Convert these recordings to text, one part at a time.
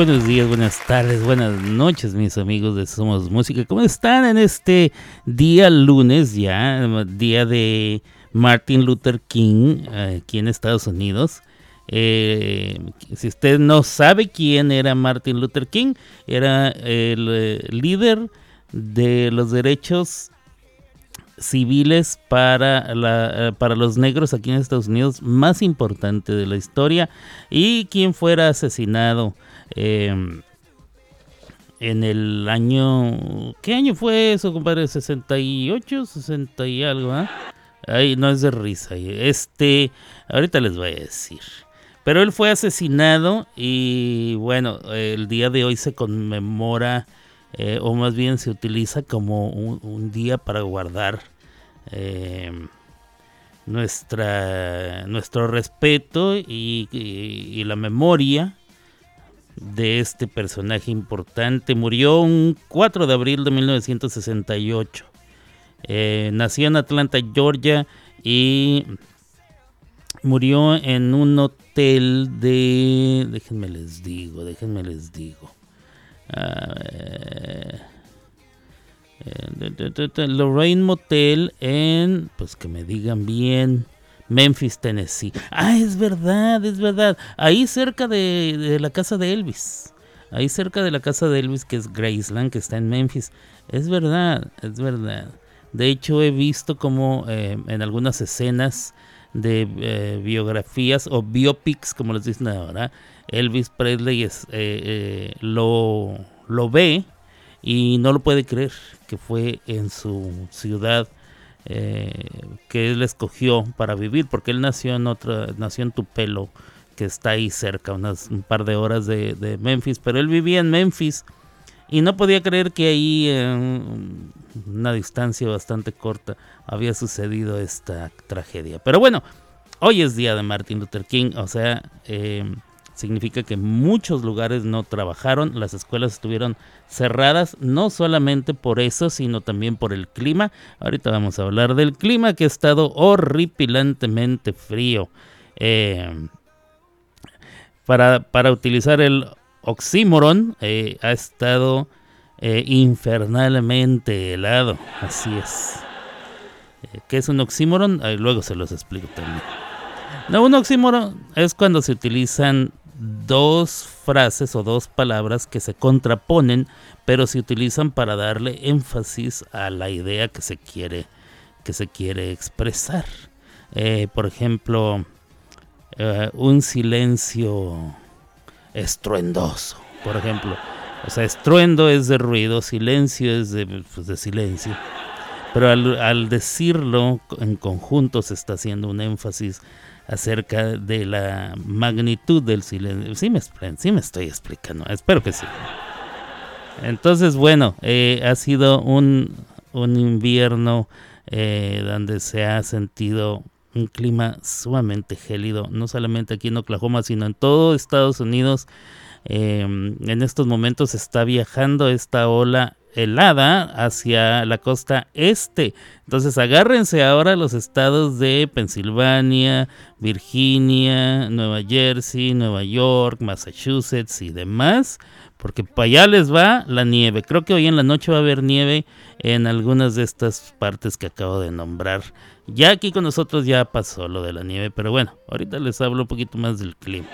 Buenos días, buenas tardes, buenas noches, mis amigos de Somos Música. ¿Cómo están en este día lunes ya, día de Martin Luther King aquí en Estados Unidos? Eh, si usted no sabe quién era Martin Luther King, era el eh, líder de los derechos civiles para, la, eh, para los negros aquí en Estados Unidos más importante de la historia y quien fuera asesinado Em, en el año... ¿Qué año fue eso, compadre? ¿68? ¿60 y algo? ¿ah? Ay, no es de risa. Este, ahorita les voy a decir. Pero él fue asesinado y bueno, el día de hoy se conmemora, eh, o más bien se utiliza como un, día para guardar em, nuestra, nuestro respeto y la memoria de este personaje importante. Murió un 4 de abril de 1968. Eh, nació en Atlanta, Georgia y murió en un hotel de... Déjenme les digo, déjenme les digo. Eh, Lorraine Motel en... Pues que me digan bien. Memphis, Tennessee. Ah, es verdad, es verdad. Ahí cerca de, la casa de Elvis. Ahí cerca de la casa de Elvis, que es Graceland, que está en Memphis. Es verdad, es verdad. De hecho, he visto como eh, en algunas escenas de eh, biografías o biopics, como les dicen ahora, Elvis Presley eh, lo, lo ve y no lo puede creer que fue en su ciudad eh, que él escogió para vivir, porque él nació en otra, nació en Tupelo, que está ahí cerca, unas un par de horas de, Memphis, pero él vivía en Memphis y no podía creer que ahí en una distancia bastante corta había sucedido esta tragedia. Pero bueno, hoy es día de Martin Luther King, o sea, eh, significa que muchos lugares no trabajaron, las escuelas estuvieron cerradas, no solamente por eso, sino también por el clima. Ahorita vamos a hablar del clima que ha estado horripilantemente frío. Eh, para, para, utilizar el oxímoron, eh, ha estado eh, infernalmente helado, así es. ¿Qué es un oxímoron? luego se los explico también. No, un oxímoron es cuando se utilizan dos frases o dos palabras que se contraponen, pero se utilizan para darle énfasis a la idea que se quiere, que se quiere expresar. Eh, por ejemplo, eh, un silencio estruendoso, por ejemplo. O sea, estruendo es de ruido, silencio es de, pues, de silencio. Pero al, al decirlo en conjunto se está haciendo un énfasis acerca de la magnitud del silencio. Sí me, estoy explicando, espero que sí. Entonces, bueno, eh, ha sido un, un invierno eh, donde se ha sentido un clima sumamente gélido, no solamente aquí en Oklahoma, sino en todo Estados Unidos. Eh, en estos momentos está viajando esta ola helada hacia la costa este. Entonces agárrense ahora los estados de Pensilvania, Virginia, Nueva Jersey, Nueva York, Massachusetts y demás, porque para allá les va la nieve. Creo que hoy en la noche va a haber nieve en algunas de estas partes que acabo de nombrar. Ya aquí con nosotros ya pasó lo de la nieve, pero bueno, ahorita les hablo un poquito más del clima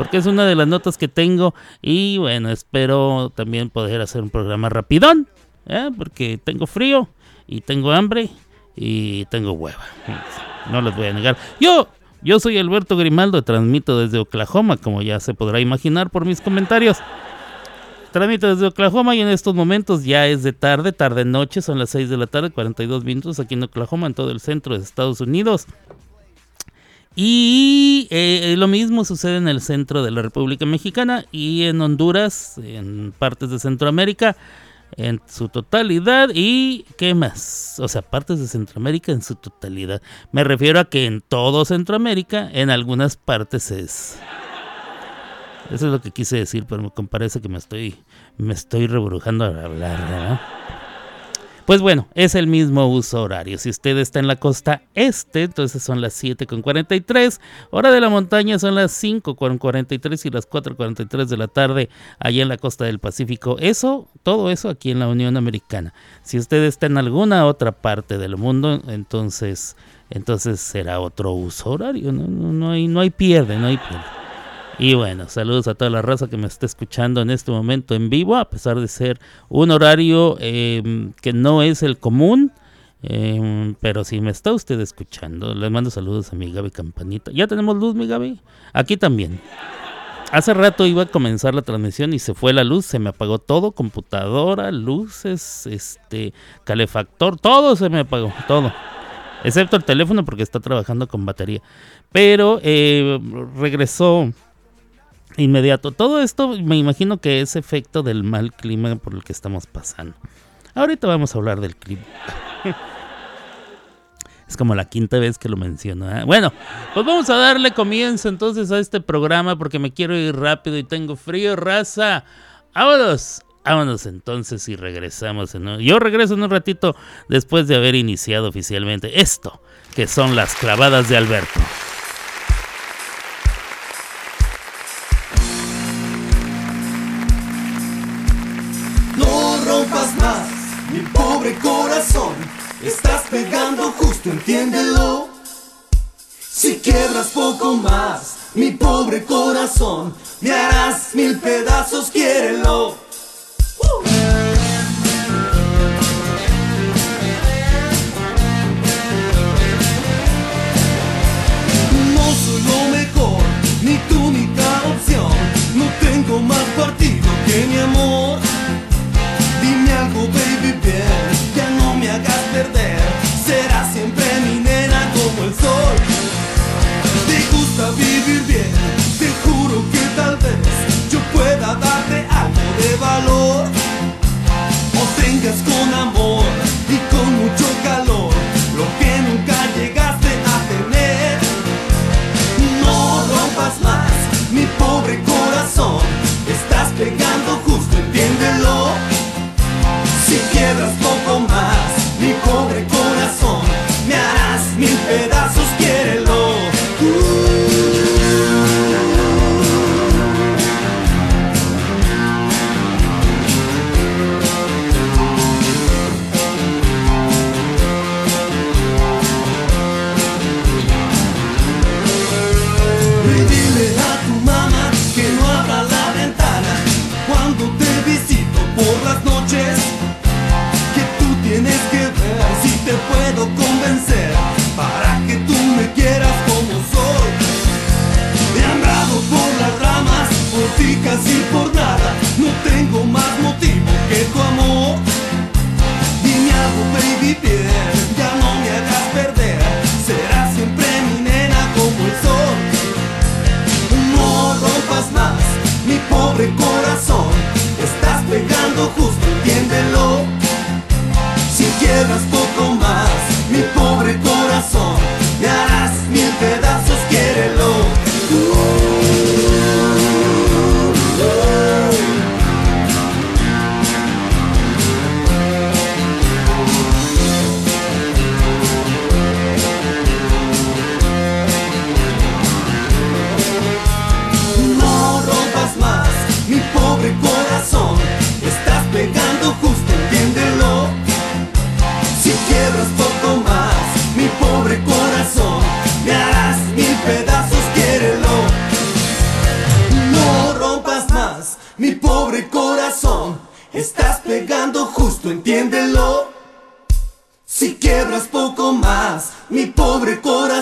porque es una de las notas que tengo y bueno, espero también poder hacer un programa rapidón, ¿eh? porque tengo frío y tengo hambre y tengo hueva. No les voy a negar. Yo, yo soy Alberto Grimaldo, transmito desde Oklahoma, como ya se podrá imaginar por mis comentarios. Transmito desde Oklahoma y en estos momentos ya es de tarde, tarde noche, son las 6 de la tarde, 42 minutos aquí en Oklahoma, en todo el centro de Estados Unidos. Y eh, lo mismo sucede en el centro de la República Mexicana y en Honduras, en partes de Centroamérica, en su totalidad. ¿Y qué más? O sea, partes de Centroamérica en su totalidad. Me refiero a que en todo Centroamérica, en algunas partes es... Eso es lo que quise decir, pero me parece que me estoy, me estoy rebrujando al hablar, ¿verdad? Pues bueno, es el mismo uso horario. Si usted está en la costa este, entonces son las 7.43. Hora de la montaña son las 5.43 y las 4.43 de la tarde allá en la costa del Pacífico. Eso, todo eso aquí en la Unión Americana. Si usted está en alguna otra parte del mundo, entonces, entonces será otro uso horario. No, no, hay, no hay pierde, no hay pierde. Y bueno, saludos a toda la raza que me está escuchando en este momento en vivo, a pesar de ser un horario em, que no es el común. Em, pero si me está usted escuchando, le mando saludos a mi Gaby Campanita. ¿Ya tenemos luz, mi Gaby? Aquí también. Hace rato iba a comenzar la transmisión y se fue la luz, se me apagó todo, computadora, luces, este, calefactor, todo se me apagó, todo. Excepto el teléfono porque está trabajando con batería. Pero eh, regresó inmediato. Todo esto me imagino que es efecto del mal clima por el que estamos pasando. Ahorita vamos a hablar del clima. es como la quinta vez que lo menciono. ¿eh? Bueno, pues vamos a darle comienzo entonces a este programa porque me quiero ir rápido y tengo frío, raza. Vámonos. Vámonos entonces y regresamos. Yo regreso en un ratito después de haber iniciado oficialmente esto, que son las clavadas de Alberto. Mi pobre corazón. Estás pegando justo, entiéndelo. Si quiebras poco más, mi pobre corazón, me harás mil pedazos, quiérelo. No soy lo mejor, ni tu única opción. No tengo más partido que mi amor algo, baby, bien. Ya no me hagas perder. Será siempre mi nena como el sol. Si casi por nada, no tengo más motivo que tu amor. Dime algo, baby, bien, ya no me hagas perder, serás siempre mi nena como el sol. No rompas más mi pobre corazón, estás pegando justo, entiéndelo quiebras poco más mi pobre corazón, me harás mil pedazos, quiérelo.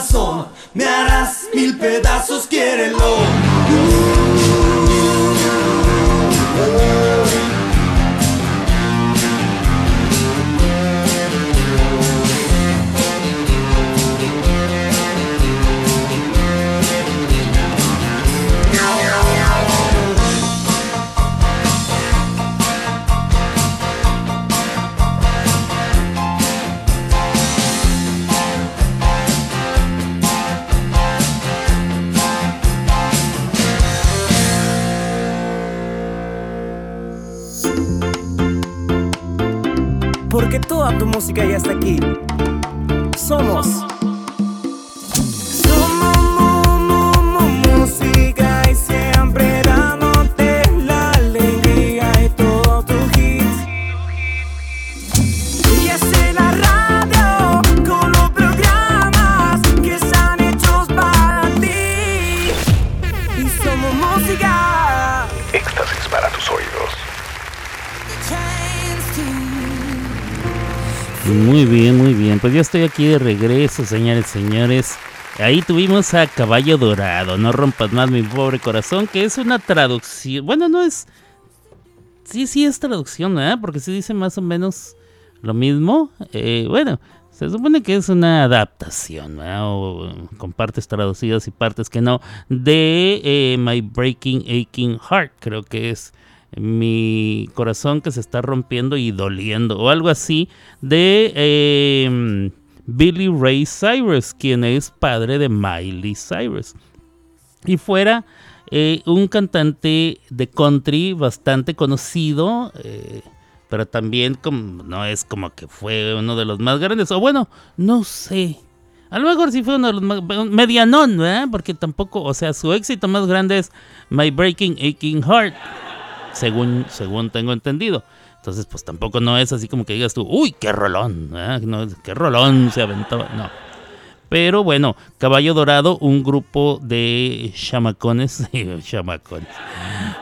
Pobre corazón, me harás música ya está aquí. Ya estoy aquí de regreso, señores, señores. Ahí tuvimos a Caballo Dorado, no rompas más mi pobre corazón, que es una traducción. Bueno, no es. Sí, sí es traducción, ¿verdad? Porque se dice más o menos lo mismo. Eh, bueno, se supone que es una adaptación, ¿verdad? Con partes traducidas y partes que no. De eh, My Breaking Aching Heart, creo que es mi corazón que se está rompiendo y doliendo o algo así de em, Billy Ray Cyrus, quien es padre de Miley Cyrus. Y fuera eh, un cantante de country bastante conocido, eh, pero también como, no es como que fue uno de los más grandes, o bueno, no sé. A lo mejor sí fue uno de los más medianón, ¿verdad? Porque tampoco, o sea, su éxito más grande es My Breaking Aching Heart según, según tengo entendido. Entonces, pues tampoco no es así como que digas tú, uy, qué rolón, qué rolón se aventó. No. Pero bueno, Caballo Dorado, un grupo de chamacones, chamacones,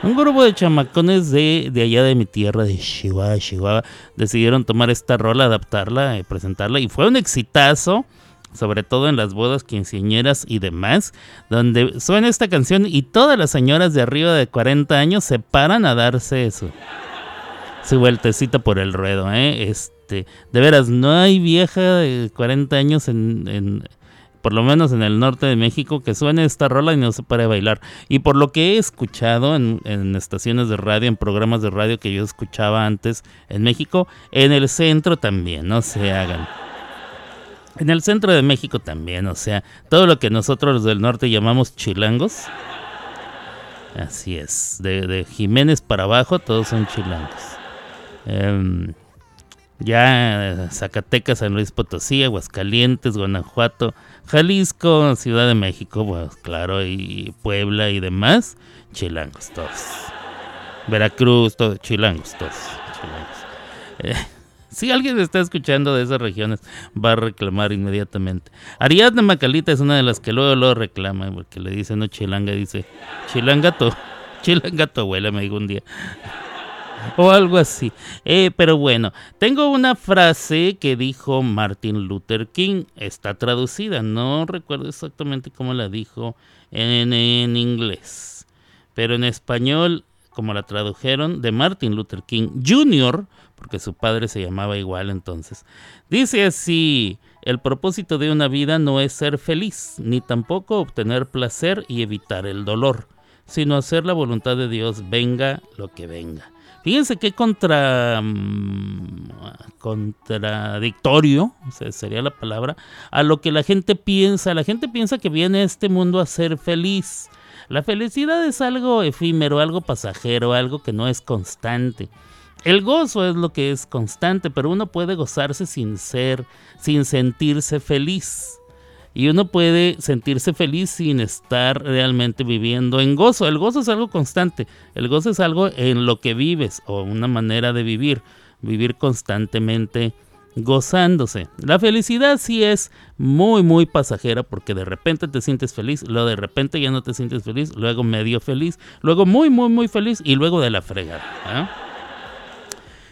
un grupo de chamacones de, de, allá de mi tierra, de Chihuahua, Chihuahua, decidieron tomar esta rola, adaptarla, eh, presentarla y fue un exitazo sobre todo en las bodas quinceañeras y demás, donde suena esta canción y todas las señoras de arriba de 40 años se paran a darse eso. Su vueltecita por el ruedo, ¿eh? Este, de veras, no hay vieja de 40 años en, por lo menos en el norte de México, que suene esta rola y no se pare a bailar. Y por lo que he escuchado en, en, estaciones de radio, en programas de radio que yo escuchaba antes en México, en el centro también, no se hagan. En el centro de México también, o sea, todo lo que nosotros los del norte llamamos chilangos. Así es, de, Jiménez para abajo todos son chilangos. Em, ya Zacatecas, San Luis Potosí, Aguascalientes, Guanajuato, Jalisco, Ciudad de México, pues claro, y Puebla y demás, chilangos todos. Veracruz, todos, chilangos todos. Chilangos. Eh, si alguien está escuchando de esas regiones, va a reclamar inmediatamente. Ariadna Macalita es una de las que luego lo reclama, porque le dice no chilanga, dice chilanga tu, chilanga tu abuela, me dijo un día. o algo así. Eh, pero bueno, tengo una frase que dijo Martin Luther King. Está traducida, no recuerdo exactamente cómo la dijo en, en inglés. Pero en español, como la tradujeron, de Martin Luther King Jr., porque su padre se llamaba igual entonces. Dice así, el propósito de una vida no es ser feliz, ni tampoco obtener placer y evitar el dolor, sino hacer la voluntad de Dios, venga lo que venga. Fíjense qué contra, mm, contradictorio, sería la palabra, a lo que la gente piensa. La gente piensa que viene a este mundo a ser feliz. La felicidad es algo efímero, algo pasajero, algo que no es constante. El gozo es lo que es constante, pero uno puede gozarse sin ser, sin sentirse feliz. Y uno puede sentirse feliz sin estar realmente viviendo en gozo. El gozo es algo constante. El gozo es algo en lo que vives o una manera de vivir. Vivir constantemente gozándose. La felicidad sí es muy, muy pasajera porque de repente te sientes feliz, luego de repente ya no te sientes feliz, luego medio feliz, luego muy, muy, muy feliz y luego de la fregada. ¿eh?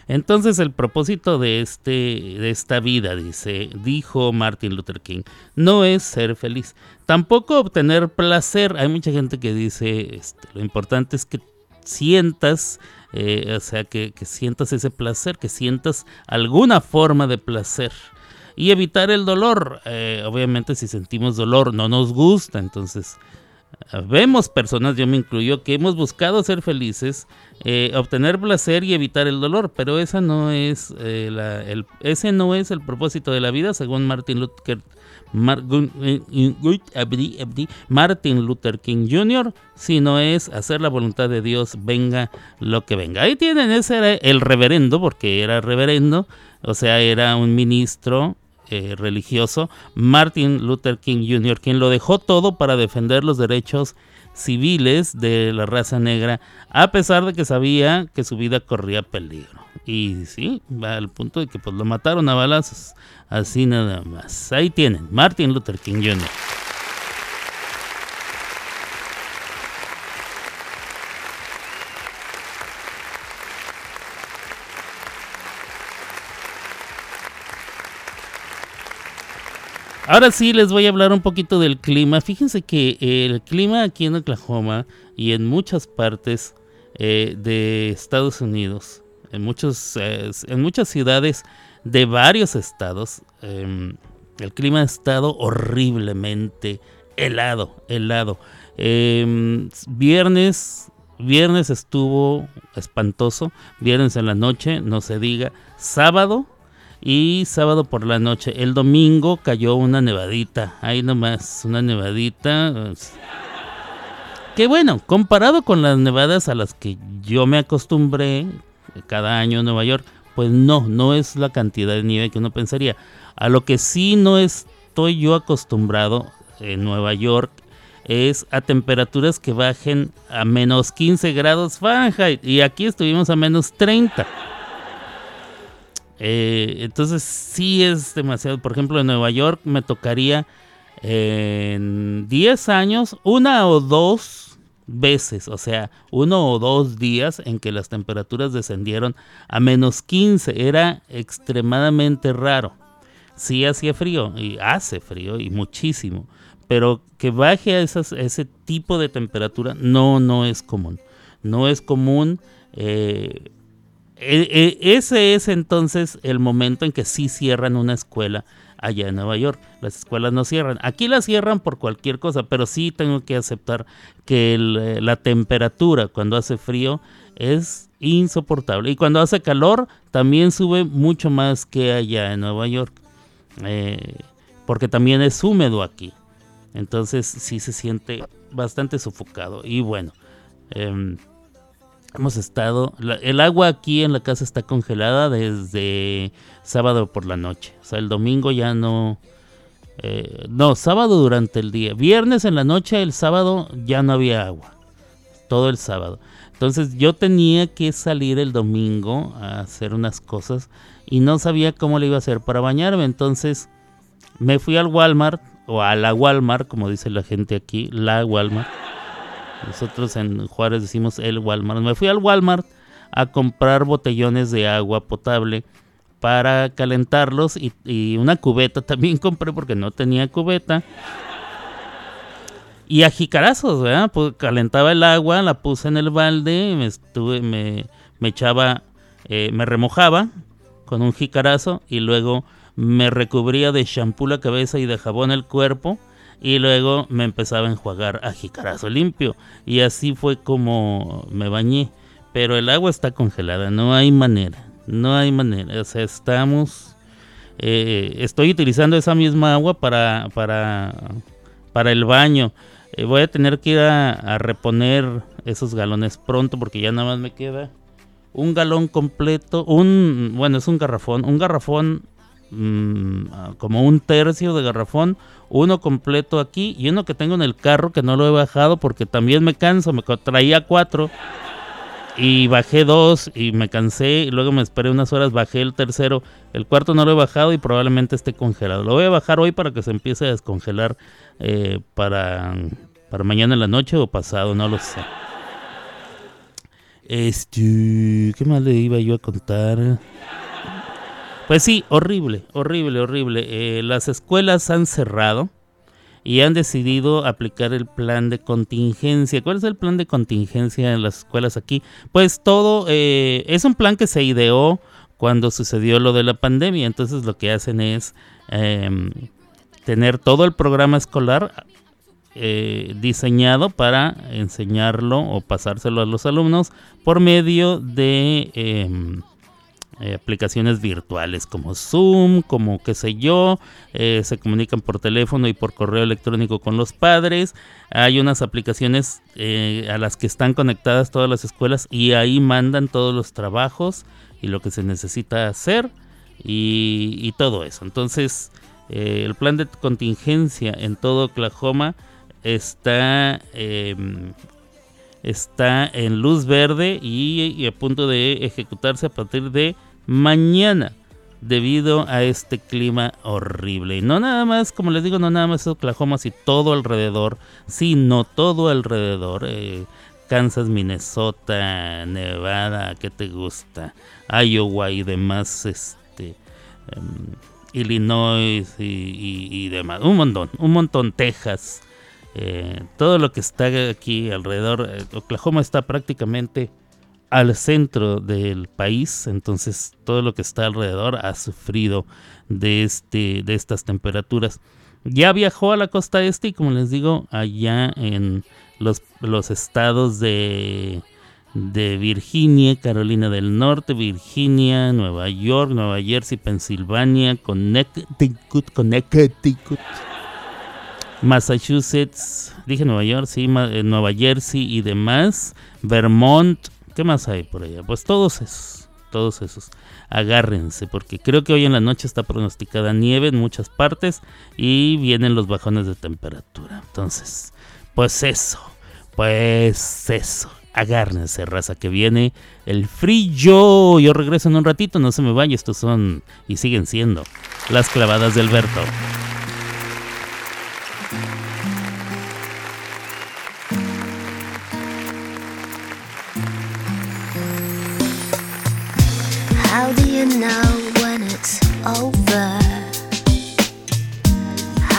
Entonces el propósito de, este, de esta vida, dice, dijo Martin Luther King, no es ser feliz, tampoco obtener placer. Hay mucha gente que dice, este, lo importante es que sientas, eh, o sea, que, sientas ese placer, que sientas alguna forma de placer. Y evitar el dolor. Eh, obviamente si sentimos dolor no nos gusta, entonces Vemos personas, yo me incluyo, que hemos buscado ser felices, eh, obtener placer y evitar el dolor, pero no es, eh, el, ese no es el propósito de la vida, según Martin Luther, Martin Luther King Jr., sino es hacer la voluntad de Dios, venga lo que venga. Ahí tienen, ese era el reverendo, porque era reverendo, o sea, era un ministro eh, religioso, Martin Luther King Jr., quien lo dejó todo para defender los derechos civiles de la raza negra, a pesar de que sabía que su vida corría peligro. Y sí, va al punto de que pues lo mataron a balazos, así nada más. Ahí tienen, Martin Luther King Jr. Ahora sí les voy a hablar un poquito del clima. Fíjense que el clima aquí en Oklahoma y en muchas partes eh, de Estados Unidos, en, muchos, en muchas ciudades de varios estados, em, el clima ha estado horriblemente helado, helado. Em, viernes, viernes estuvo espantoso, viernes en la noche, no se diga, sábado y sábado por la noche. El domingo cayó una nevadita. Ahí nomás, una nevadita. Que bueno, comparado con las nevadas a las que yo me acostumbré cada año en Nueva York, pues no, no es la cantidad de nieve que uno pensaría. A lo que sí no estoy yo acostumbrado en Nueva York es a temperaturas que bajen a menos 15 grados Fahrenheit. Y aquí estuvimos a menos 30. Eh, entonces sí es demasiado. Por ejemplo, en Nueva York me tocaría en 10 años una o dos veces, o sea, uno o dos días en que las temperaturas descendieron a menos 15. Era extremadamente raro. Sí hacía frío y hace frío y muchísimo. Pero que baje a ese tipo de temperatura no, no es común. No es común. Eh, e, e, ese es entonces el momento en que sí cierran una escuela allá en Nueva York. Las escuelas no cierran. Aquí las cierran por cualquier cosa, pero sí tengo que aceptar que eh, la temperatura cuando hace frío es insoportable. Y cuando hace calor también sube mucho más que allá en Nueva York. Eh, porque también es húmedo aquí. Entonces sí se siente bastante sofocado. Y bueno. Em, Hemos estado, el agua aquí en la casa está congelada desde sábado por la noche. O sea, el domingo ya no... Eh, no, sábado durante el día. Viernes en la noche, el sábado ya no había agua. Todo el sábado. Entonces yo tenía que salir el domingo a hacer unas cosas y no sabía cómo le iba a hacer para bañarme. Entonces me fui al Walmart o a la Walmart, como dice la gente aquí, la Walmart nosotros en Juárez decimos el Walmart. Me fui al Walmart a comprar botellones de agua potable para calentarlos y, una cubeta también compré porque no tenía cubeta. Y a jicarazos, ¿verdad? Pues calentaba el agua, la puse en el balde, me estuve, me, me echaba, eh, me remojaba con un jicarazo y luego me recubría de shampoo la cabeza y de jabón el cuerpo y luego me empezaba a enjuagar a jicarazo limpio y así fue como me bañé. Pero el agua está congelada, no hay manera, no hay manera. O sea, estamos, eh, estoy utilizando esa misma agua para, para, para el baño. Eh, voy a tener que ir a, reponer esos galones pronto porque ya nada más me queda un galón completo, un, bueno, es un garrafón, un garrafón mm, como un tercio de garrafón, uno completo aquí y uno que tengo en el carro que no lo he bajado porque también me canso, me traía cuatro y bajé dos y me cansé y luego me esperé unas horas, bajé el tercero, el cuarto no lo he bajado y probablemente esté congelado. Lo voy a bajar hoy para que se empiece a descongelar eh, para, para mañana en la noche o pasado, no lo sé. Este, ¿qué más le iba yo a contar? Pues sí, horrible, horrible, horrible. Eh, las escuelas han cerrado y han decidido aplicar el plan de contingencia. ¿Cuál es el plan de contingencia en las escuelas aquí? Pues todo eh, es un plan que se ideó cuando sucedió lo de la pandemia. Entonces lo que hacen es em, tener todo el programa escolar eh, diseñado para enseñarlo o pasárselo a los alumnos por medio de em, eh, aplicaciones virtuales como Zoom, como qué sé yo, eh, se comunican por teléfono y por correo electrónico con los padres. Hay unas aplicaciones eh, a las que están conectadas todas las escuelas y ahí mandan todos los trabajos y lo que se necesita hacer y, todo eso. Entonces, el plan de contingencia en todo Oklahoma está em, está en luz verde y, a punto de ejecutarse a partir de mañana debido a este clima horrible. Y no nada más, como les digo, no nada más Oklahoma, sino todo alrededor, sino todo alrededor. Eh, Kansas, Minnesota, Nevada, ¿qué te gusta? Iowa y demás, este, em, Illinois y, y, demás. Un montón, un montón, Texas. Eh, todo lo que está aquí alrededor, eh, Oklahoma está prácticamente al centro del país, entonces todo lo que está alrededor ha sufrido de, este, de estas temperaturas. Ya viajó a la costa este y como les digo, allá en los, los estados de, de Virginia, Carolina del Norte, Virginia, Nueva York, Nueva Jersey, Pensilvania, Connecticut, Connecticut Massachusetts, dije Nueva York, sí, eh, Nueva Jersey y demás, Vermont, ¿qué más hay por allá? Pues todos esos, todos esos. Agárrense, porque creo que hoy en la noche está pronosticada nieve en muchas partes y vienen los bajones de temperatura. Entonces, pues eso, pues eso. Agárrense, raza, que viene el frío. Yo regreso en un ratito, no se me vaya. Estos son y siguen siendo las clavadas de Alberto.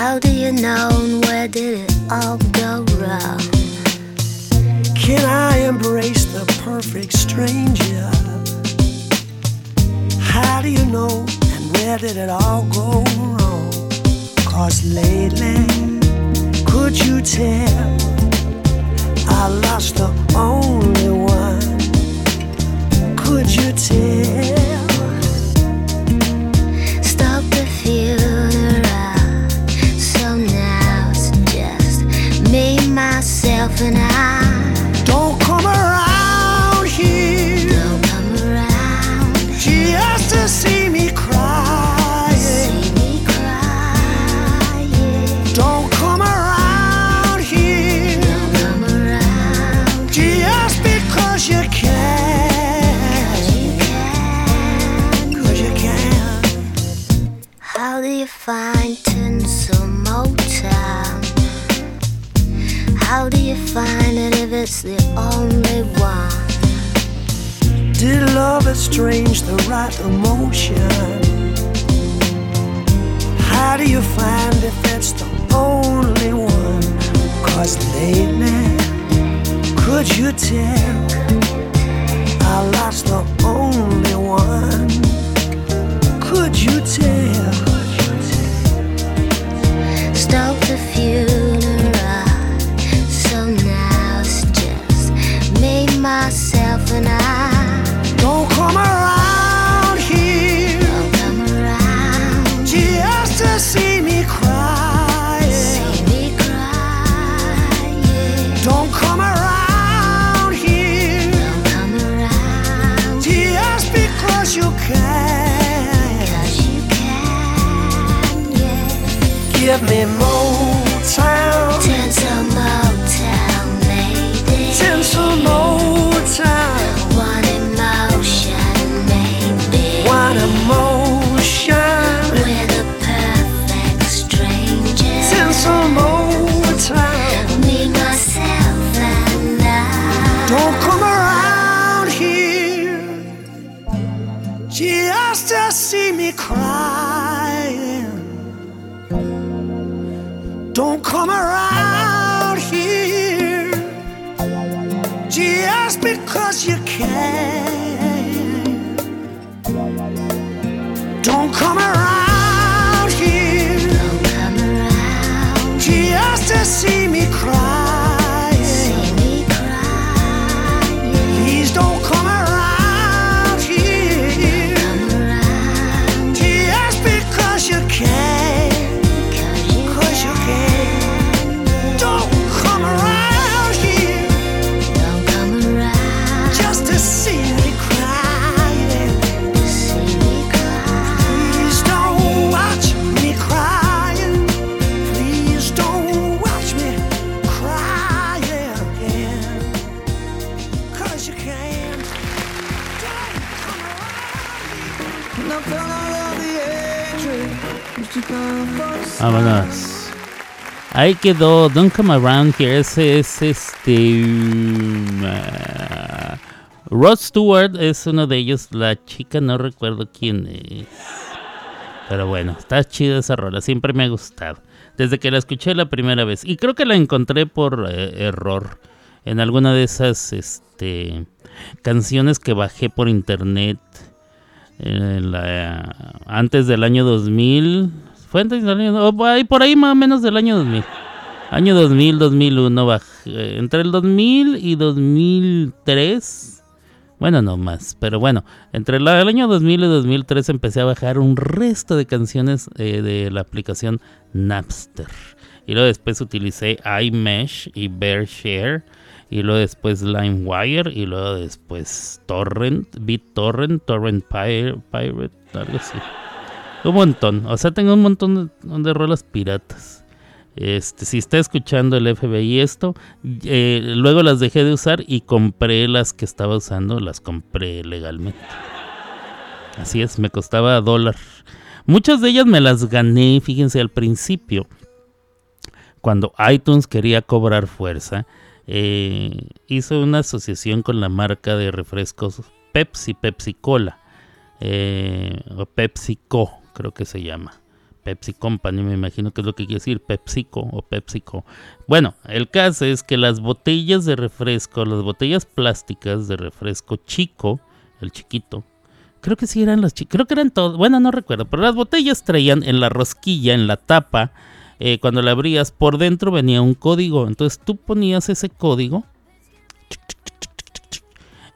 How do you know and where did it all go wrong? Can I embrace the perfect stranger? How do you know and where did it all go wrong? Cause lately, could you tell I lost the only one? Could you tell? Myself and I don't come around here. Don't come around. She has to see me cry. See me cry. Don't come around here. Don't come around. Just because you can. Cause you can. Cause you can. How do you find it's the only one? Did love estrange the right emotion? How do you find if it's the only one? Cause lately, could you tell? I lost the only one. Could you tell? Stoke the funeral. tonight. Vámonos. Ahí quedó Don't Come Around Here. Ese es este. ah, Rod Stewart es uno de ellos. La chica no recuerdo quién es. Pero bueno, está chida esa rola. Siempre me ha gustado. Desde que la escuché la primera vez. Y creo que la encontré por eh, error. En alguna de esas este, canciones que bajé por internet. en la- antes del año 2000. Fue antes del año. por ahí- por ahí más o menos del año 2000. Año 2000, 2001. bajé, eh, entre el 2000 y 2003. Bueno, no más, pero bueno, entre la- el año 2000 y 2003 empecé a bajar un resto de canciones eh, de la aplicación Napster. Y luego después utilicé iMesh y BearShare. Y luego después LimeWire. Y luego después Torrent, BitTorrent, Torrent Pir- Pirate, algo así. Un montón. O sea, tengo un montón de, de rolas piratas. Este, si está escuchando el FBI esto, eh, luego las dejé de usar y compré las que estaba usando, las compré legalmente. Así es, me costaba dólar. Muchas de ellas me las gané, fíjense, al principio. Cuando iTunes quería cobrar fuerza, eh, hizo una asociación con la marca de refrescos Pepsi, Pepsi Cola, eh, o PepsiCo, creo que se llama. Pepsi Company, me imagino que es lo que quiere decir, PepsiCo o PepsiCo. Bueno, el caso es que las botellas de refresco, las botellas plásticas de refresco chico, el chiquito, creo que sí eran las chicas, creo que eran todas, bueno, no recuerdo, pero las botellas traían en la rosquilla, en la tapa, eh, cuando la abrías, por dentro venía un código. Entonces tú ponías ese código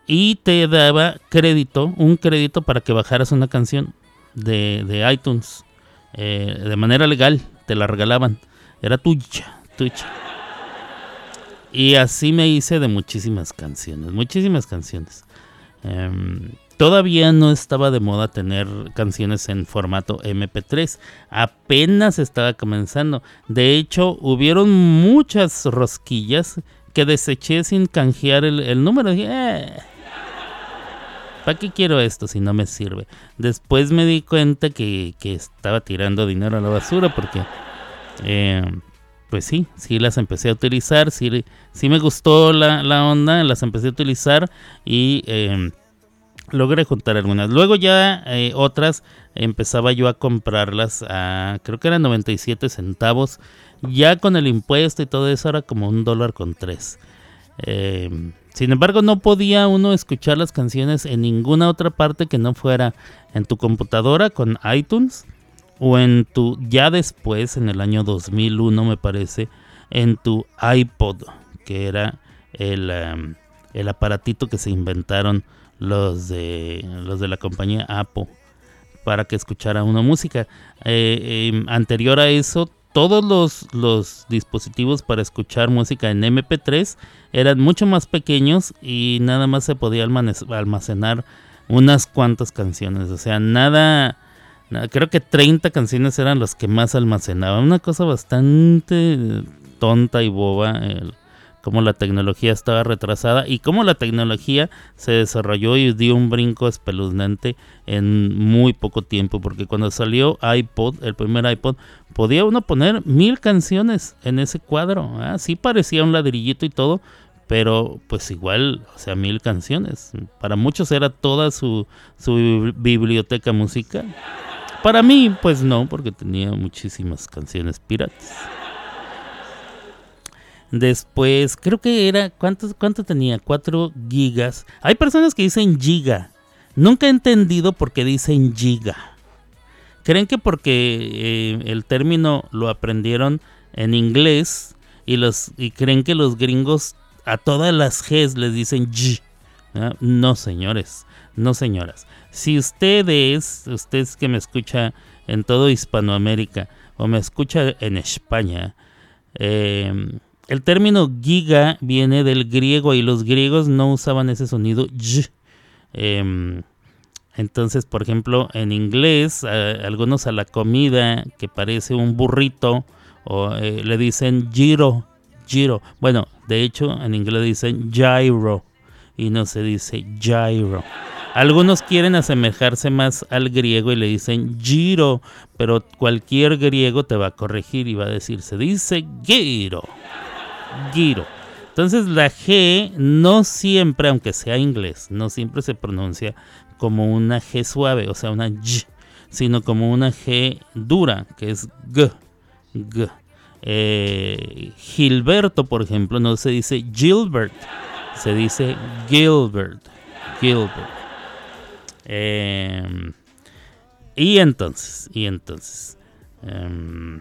y te daba crédito, un crédito para que bajaras una canción de, de iTunes eh, de manera legal, te la regalaban, era tuya, tuya. Y así me hice de muchísimas canciones, muchísimas canciones. Em, todavía no estaba de moda tener canciones en formato MP3, apenas estaba comenzando. De hecho, hubieron muchas rosquillas que deseché sin canjear el, el número. Dije, "Eh, ¿Para qué quiero esto si no me sirve? Después me di cuenta que, que estaba tirando dinero a la basura porque, eh, pues sí, sí las empecé a utilizar, sí, sí me gustó la, la onda, las empecé a utilizar y eh, logré juntar algunas. Luego ya eh, otras empezaba yo a comprarlas a, creo que eran 97 centavos. Ya con el impuesto y todo eso era como un dólar con tres. Eh, sin embargo, no podía uno escuchar las canciones en ninguna otra parte que no fuera en tu computadora con iTunes o en tu, ya después, en el año 2001 me parece, en tu iPod, que era el, um, el aparatito que se inventaron los de, los de la compañía Apple para que escuchara una música. Eh, eh, anterior a eso, todos los, los dispositivos para escuchar música en MP3 eran mucho más pequeños y nada más se podía almacenar unas cuantas canciones. O sea, nada, nada- creo que 30 canciones eran las que más almacenaban. Una cosa bastante tonta y boba. el- cómo la tecnología estaba retrasada y cómo la tecnología se desarrolló y dio un brinco espeluznante en muy poco tiempo, porque cuando salió iPod, el primer iPod, podía uno poner mil canciones en ese cuadro, ¿ah? sí parecía un ladrillito y todo, pero pues igual, o sea, mil canciones. Para muchos era toda su, su bibli- biblioteca musical. Para mí, pues no, porque tenía muchísimas canciones piratas. Después, creo que era, ¿cuánto, cuánto tenía? 4 gigas. Hay personas que dicen giga. Nunca he entendido por qué dicen giga. ¿Creen que porque eh, el término lo aprendieron en inglés y, los, y creen que los gringos a todas las Gs les dicen G? No, señores, no, señoras. Si ustedes, ustedes que me escucha en todo Hispanoamérica o me escucha en España, eh, el término giga viene del griego y los griegos no usaban ese sonido y. Em, entonces, por ejemplo, en inglés, a- algunos a la comida que parece un burrito o eh, le dicen giro, giro. Bueno, de hecho, en inglés dicen gyro y no se dice gyro. Algunos quieren asemejarse más al griego y le dicen giro, pero cualquier griego te va a corregir y va a decir, se dice giro. Giro. Entonces la G no siempre, aunque sea inglés, no siempre se pronuncia como una G suave, o sea, una G, sino como una G dura, que es G. Eh, Gilberto, por ejemplo, no se dice Gilbert, se dice Gilbert. Gilbert. Em, y entonces, y entonces, em,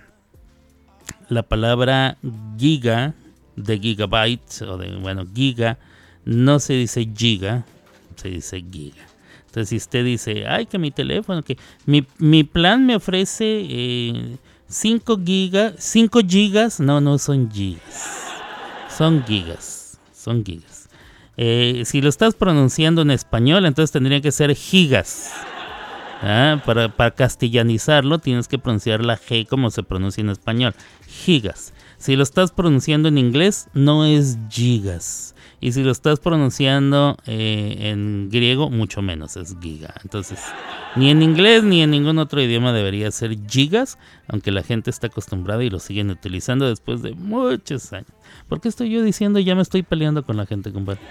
la palabra giga de gigabyte o de, bueno, giga, no se dice giga, se dice giga. Entonces, si usted dice, ay, que mi teléfono, que mi, mi plan me ofrece 5 eh, gigas, 5 gigas, no, no son gigas, son gigas, son gigas. Eh, si lo estás pronunciando en español, entonces tendría que ser gigas. Ah, para, para castellanizarlo, tienes que pronunciar la G como se pronuncia en español. Gigas. Si lo estás pronunciando en inglés, no es gigas. Y si lo estás pronunciando eh, en griego, mucho menos es giga. Entonces, ni en inglés ni en ningún otro idioma debería ser gigas, aunque la gente está acostumbrada y lo siguen utilizando después de muchos años. ¿Por qué estoy yo diciendo ya me estoy peleando con la gente, compadre?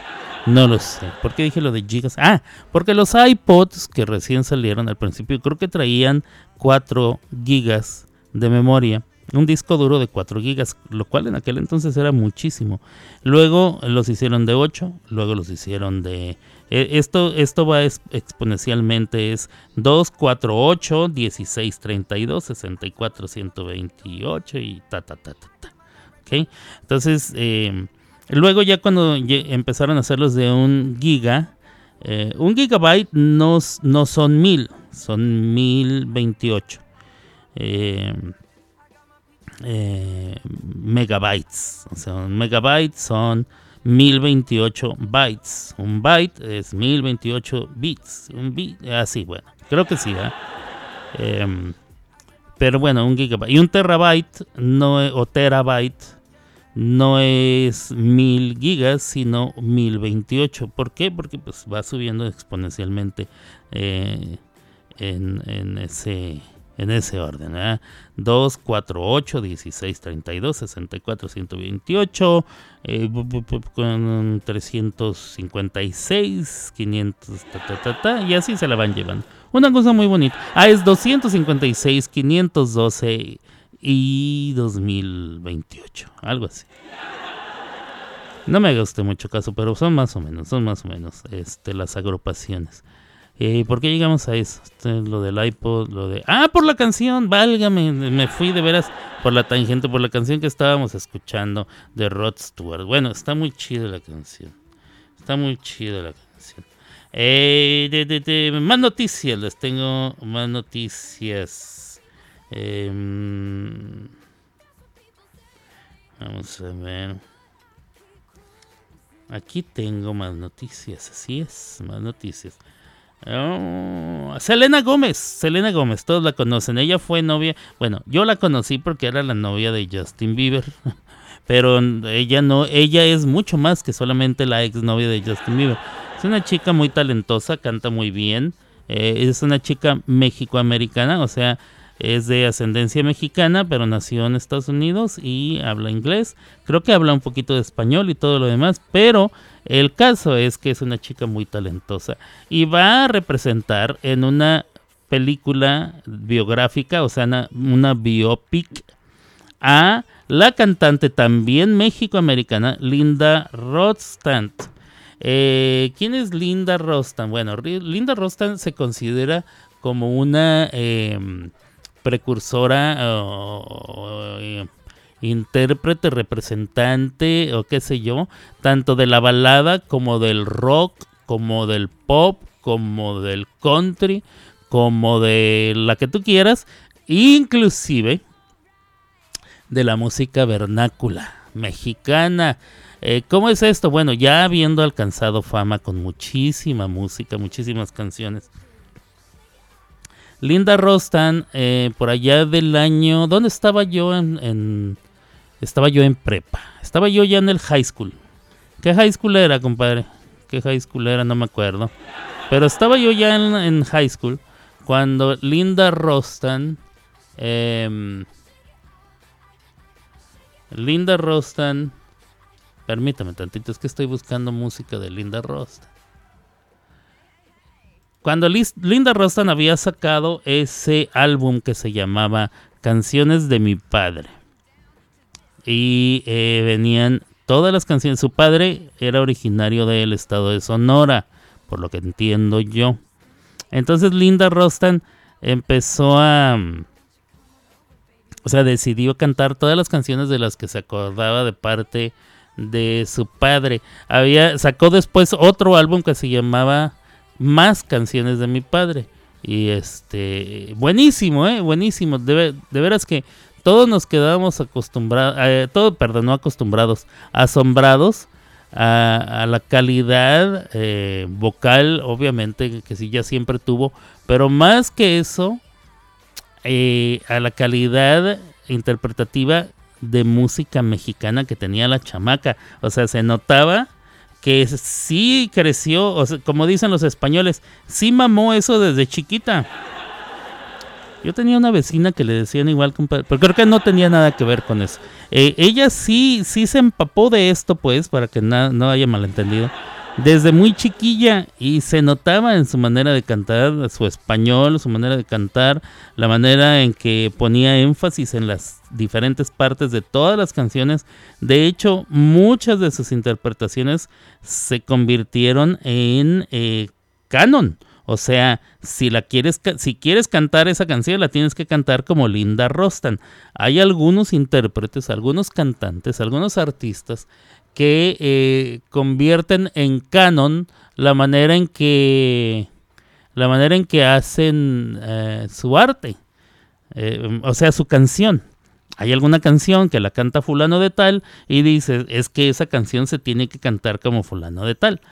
No lo sé. ¿Por qué dije lo de gigas? Ah, porque los iPods que recién salieron al principio creo que traían 4 gigas de memoria un disco duro de 4 gigas, lo cual en aquel entonces era muchísimo. Luego los hicieron de 8, luego los hicieron de... Eh, esto, esto va exponencialmente, es 2, 4, 8, 16, 32, 64, 128 y ta, ta, ta, ta, ta. ¿Okay? Entonces, eh, luego ya cuando empezaron a hacerlos de un giga, eh, un gigabyte no, no son mil, son 1028. Eh, eh, megabytes. O sea, un megabyte son 1028 bytes. Un byte es 1028 bits. Un bit, así, bueno, creo que sí. Em, pero bueno, un gigabyte. Y un terabyte no, o terabyte no es 1000 gigas, sino 1028. ¿Por qué? Porque pues va subiendo exponencialmente eh, en ese en ese orden. ¿eh? 2, 4, 8, 16, 32, 64, 128, eh, con 356, 500, ta, ta, ta, ta, y así se la van llevando. Una cosa muy bonita. Ah, es 256, 512 y 2028, algo así. No me haga usted mucho caso, pero son más o menos, son más o menos este, las agrupaciones. Eh, ¿Por qué llegamos a eso? Este, lo del iPod, lo de... Ah, por la canción, válgame, me fui de veras por la tangente, por la canción que estábamos escuchando de Rod Stewart. Bueno, está muy chida la canción. Está muy chida la canción. Eh, más noticias, les tengo más noticias. Em, vamos a ver. Aquí tengo más noticias, así es, más noticias. Oh, Selena Gómez, Selena Gómez, todos la conocen. Ella fue novia, bueno, yo la conocí porque era la novia de Justin Bieber, pero ella no, ella es mucho más que solamente la ex novia de Justin Bieber. Es una chica muy talentosa, canta muy bien, eh, es una chica mexicoamericana, o sea, es de ascendencia mexicana, pero nació en Estados Unidos y habla inglés. Creo que habla un poquito de español y todo lo demás, pero el caso es que es una chica muy talentosa y va a representar en una película biográfica, o sea, una, biopic, a la cantante también mexicoamericana Linda Rostand. Eh, ¿Quién es Linda Rostand? Bueno, Linda Rostand se considera como una em, precursora intérprete, representante o qué sé yo, tanto de la balada como del rock, como del pop, como del country, como de la que tú quieras, inclusive de la música vernácula mexicana. Eh, ¿Cómo es esto? Bueno, ya habiendo alcanzado fama con muchísima música, muchísimas canciones. Linda Rostan, eh, por allá del año, ¿dónde estaba yo en, estaba yo en prepa. Estaba yo ya en el high school. ¿Qué high school era, compadre? ¿Qué high school era? No me acuerdo. Pero estaba yo ya en, high school cuando Linda Rostan. em, Linda Rostan. Permítame tantito, es que estoy buscando música de Linda Rostan. Cuando Linda Rostan había sacado ese álbum que se llamaba Canciones de mi padre. Y eh, venían todas las canciones. Su padre era originario del estado de Sonora, por lo que entiendo yo. Entonces Linda Rostan empezó a... O sea, decidió cantar todas las canciones de las que se acordaba de parte de su padre. Había sacó después otro álbum que se llamaba Más canciones de mi padre. Y este buenísimo, eh, buenísimo. De, de veras que todos nos quedábamos acostumbrados, eh, todo, perdón, no acostumbrados, asombrados a, a la calidad eh, vocal, obviamente, que sí ya siempre tuvo, pero más que eso, eh, a la calidad interpretativa de música mexicana que tenía la chamaca. O sea, se notaba que sí creció, o sea, como dicen los españoles, sí mamó eso desde chiquita. Yo tenía una vecina que le decían igual, compadre, pero creo que no tenía nada que ver con eso. Eh, ella sí, sí se empapó de esto, pues, para que no haya malentendido. Desde muy chiquilla y se notaba en su manera de cantar, su español, su manera de cantar, la manera en que ponía énfasis en las diferentes partes de todas las canciones. De hecho, muchas de sus interpretaciones se convirtieron en eh, canon. O sea, si la quieres, si quieres cantar esa canción, la tienes que cantar como Linda Rostan. Hay algunos intérpretes, algunos cantantes, algunos artistas que eh, convierten en canon la manera en que la manera en que hacen eh, su arte, Eh, o sea, su canción. Hay alguna canción que la canta fulano de tal y dice, es que esa canción se tiene que cantar como fulano de tal.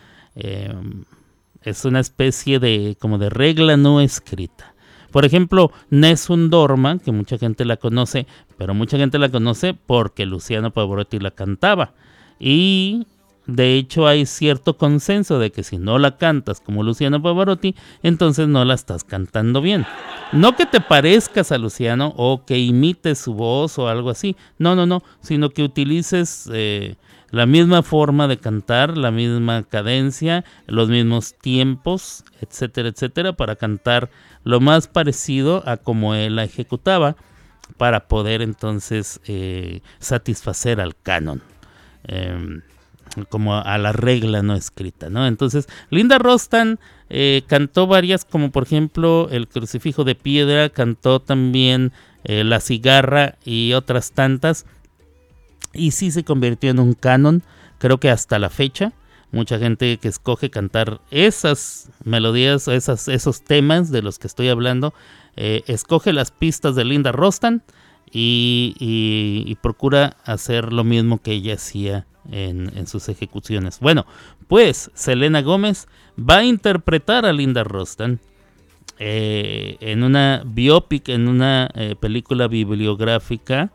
Es una especie de como de regla no escrita. Por ejemplo, Nessun Dorma, que mucha gente la conoce, pero mucha gente la conoce porque Luciano Pavarotti la cantaba. Y de hecho hay cierto consenso de que si no la cantas como Luciano Pavarotti, entonces no la estás cantando bien. No que te parezcas a Luciano o que imites su voz o algo así. No, no, no. Sino que utilices eh, la misma forma de cantar, la misma cadencia, los mismos tiempos, etcétera, etcétera, para cantar lo más parecido a como él la ejecutaba para poder entonces eh, satisfacer al canon. Em, como a la regla no escrita, ¿no? Entonces, Linda Rostan eh, cantó varias, como por ejemplo El crucifijo de piedra, cantó también eh, La cigarra y otras tantas, y sí se convirtió en un canon, creo que hasta la fecha. Mucha gente que escoge cantar esas melodías, esas, esos temas de los que estoy hablando, eh, escoge las pistas de Linda Rostan y, procura hacer lo mismo que ella hacía en, en sus ejecuciones. Bueno, pues Selena Gómez va a interpretar a Linda Rostan eh, en una biopic, en una eh, película bibliográfica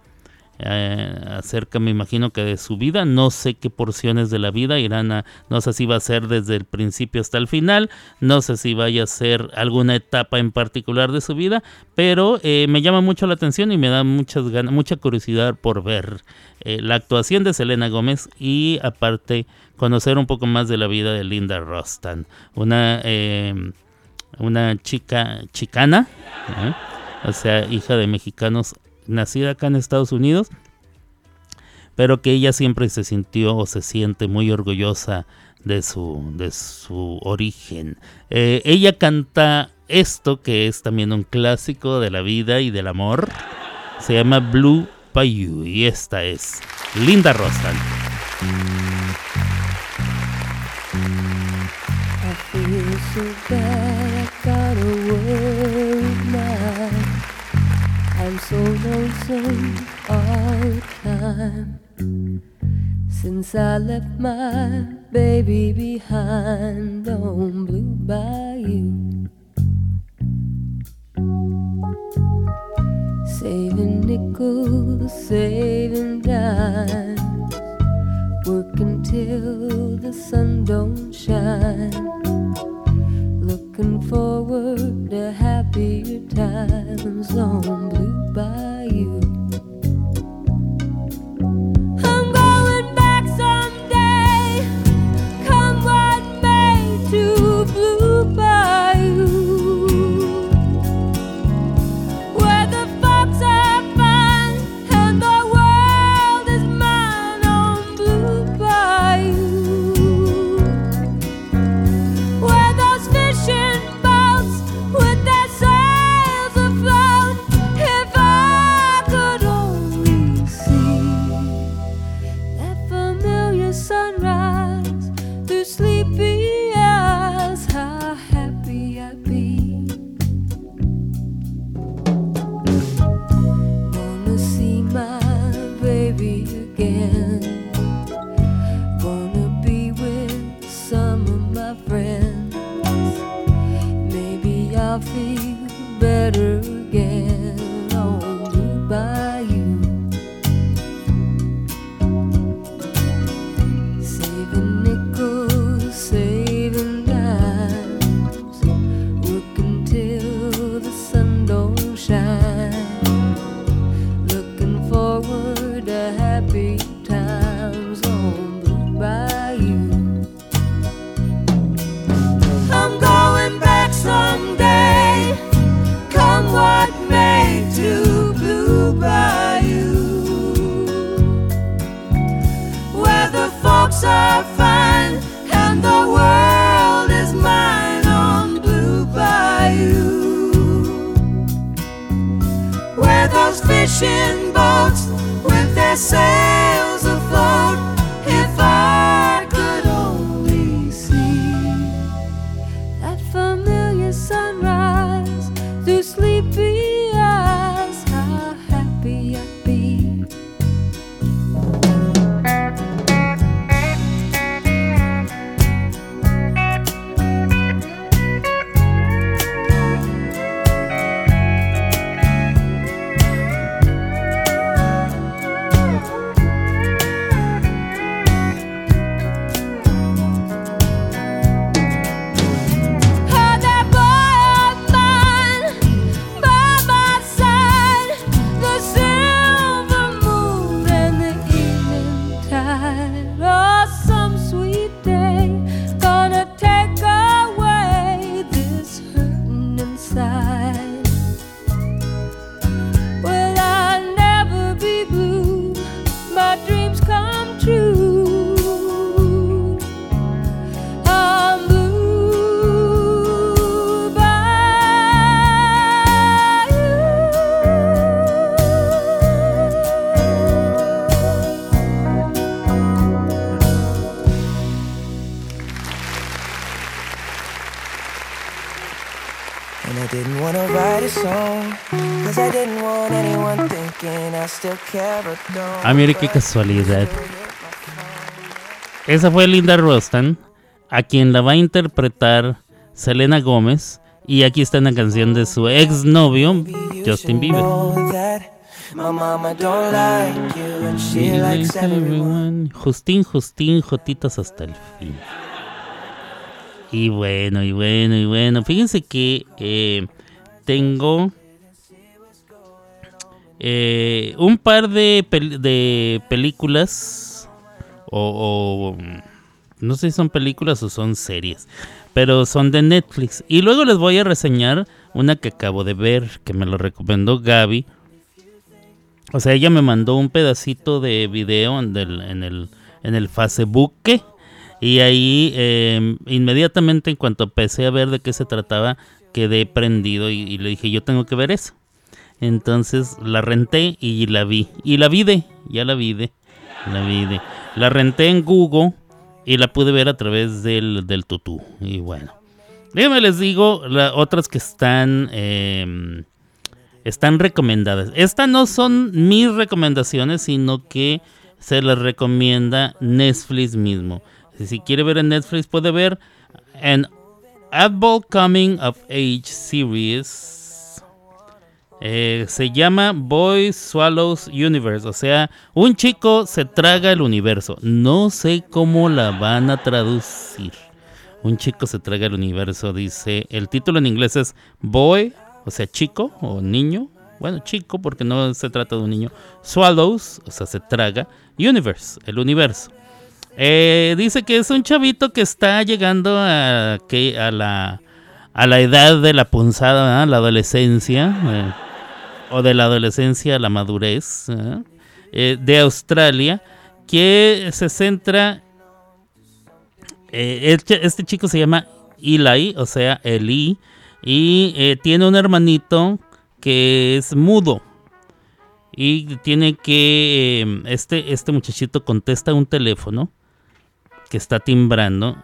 eh, acerca, me imagino que de su vida. No sé qué porciones de la vida irán a, no sé si va a ser desde el principio hasta el final, no sé si vaya a ser alguna etapa en particular de su vida, pero eh, me llama mucho la atención y me da muchas ganas, mucha curiosidad por ver eh, la actuación de Selena Gómez y aparte conocer un poco más de la vida de Linda Rostan, una eh, una chica chicana, o sea, hija de mexicanos, nacida acá en Estados Unidos, pero que ella siempre se sintió o se siente muy orgullosa de su, de su origen. Eh, ella canta esto que es también un clásico de la vida y del amor, se llama Blue Bayou y esta es Linda Rostan. I feel so bad, lonesome all the time. Since I left my baby behind on Blue Bayou. Saving nickels, saving dimes working till the sun don't shine. Look Looking forward to happier times on Blue Bayou. Ah, mire qué casualidad. Esa fue Linda Rostan, a quien la va a interpretar Selena Gómez. Y aquí está una canción de su exnovio, Justin Bieber. Justin, Justin, Jotitas hasta el fin. Y bueno, y bueno, y bueno. Fíjense que eh, tengo eh, un par de, de películas. O, no sé si son películas o son series. Pero son de Netflix. Y luego les voy a reseñar una que acabo de ver. Que me lo recomendó Gaby. O sea, ella me mandó un pedacito de video en el, en el, en el Facebook. Y ahí eh, inmediatamente en cuanto empecé a ver de qué se trataba, quedé prendido y le dije, yo tengo que ver eso. Entonces la renté y la vi. Y la vi de, ya la vi de, la vi de. La renté en Google y la pude ver a través del, del tutú. Y bueno. Déjenme les digo las otras que están... em, están recomendadas. Estas no son mis recomendaciones, sino que se las recomienda Netflix mismo. Si quiere ver en Netflix, puede ver en Apple Coming of Age Series. Eh, se llama Boy Swallows Universe. O sea, un chico se traga el universo. No sé cómo la van a traducir. un chico se traga el universo, dice, el título en inglés es Boy, o sea, chico o niño, bueno, chico porque no se trata de un niño, Swallows, o sea, se traga, Universe, el universo. Eh, dice que es un chavito que está llegando a, que, a, la, a la edad de la punzada, la adolescencia, eh, o de la adolescencia a la madurez, eh, de Australia, que se centra eh, este, este, chico se llama Eli, o sea, Eli, y eh, tiene un hermanito que es mudo. Y tiene que. Este, este muchachito contesta un teléfono que está timbrando.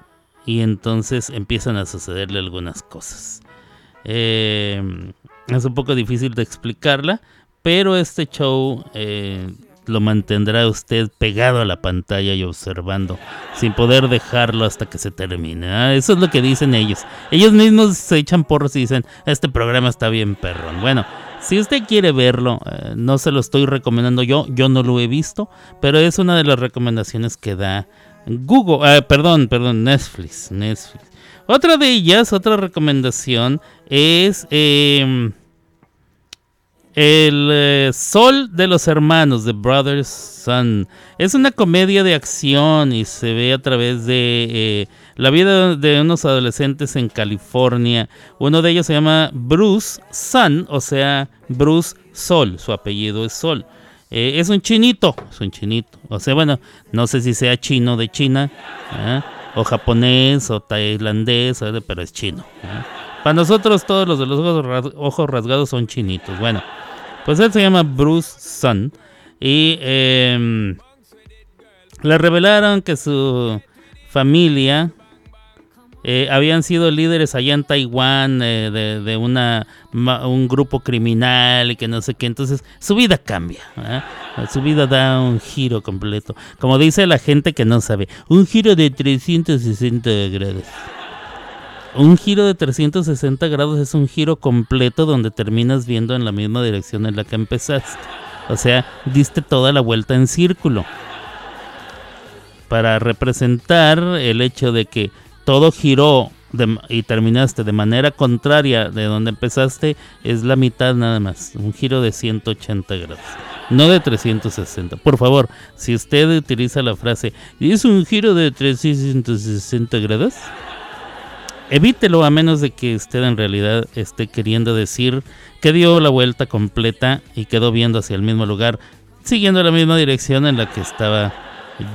Y entonces empiezan a sucederle algunas cosas. Em, es un poco difícil de explicarla. Pero este show eh, lo mantendrá usted pegado a la pantalla y observando, sin poder dejarlo hasta que se termine. Ah, eso es lo que dicen ellos. Ellos mismos se echan porros y dicen, este programa está bien perrón. Bueno, si usted quiere verlo, eh, no se lo estoy recomendando yo, yo no lo he visto, pero es una de las recomendaciones que da Google, eh, perdón, perdón, Netflix, Netflix. Otra de ellas, otra recomendación es... Eh, el eh, Sol de los Hermanos, The Brothers Sun. Es una comedia de acción y se ve a través de eh, la vida de unos adolescentes en California. Uno de ellos se llama Bruce Sun, o sea, Bruce Sol. Su apellido es Sol. Eh, es un chinito, es un chinito. O sea, bueno, no sé si sea chino de China, o japonés, o tailandés, pero es chino. Para nosotros todos los de los ojos rasgados son chinitos. Bueno. Pues él se llama Bruce Sun. Y em, le revelaron que su familia eh, habían sido líderes allá en Taiwán eh, de, una, un grupo criminal y que no sé qué. Entonces su vida cambia. ¿eh? Su vida da un giro completo. Como dice la gente que no sabe, un giro de 360 grados un giro de 360 grados es un giro completo donde terminas viendo en la misma dirección en la que empezaste. O sea, diste toda la vuelta en círculo. Para representar el hecho de que todo giró y terminaste de manera contraria de donde empezaste, es la mitad nada más. Un giro de 180 grados. No de 360. Por favor, si usted utiliza la frase, ¿es un giro de 360 grados? Evítelo a menos de que usted en realidad esté queriendo decir que dio la vuelta completa y quedó viendo hacia el mismo lugar, siguiendo la misma dirección en la que estaba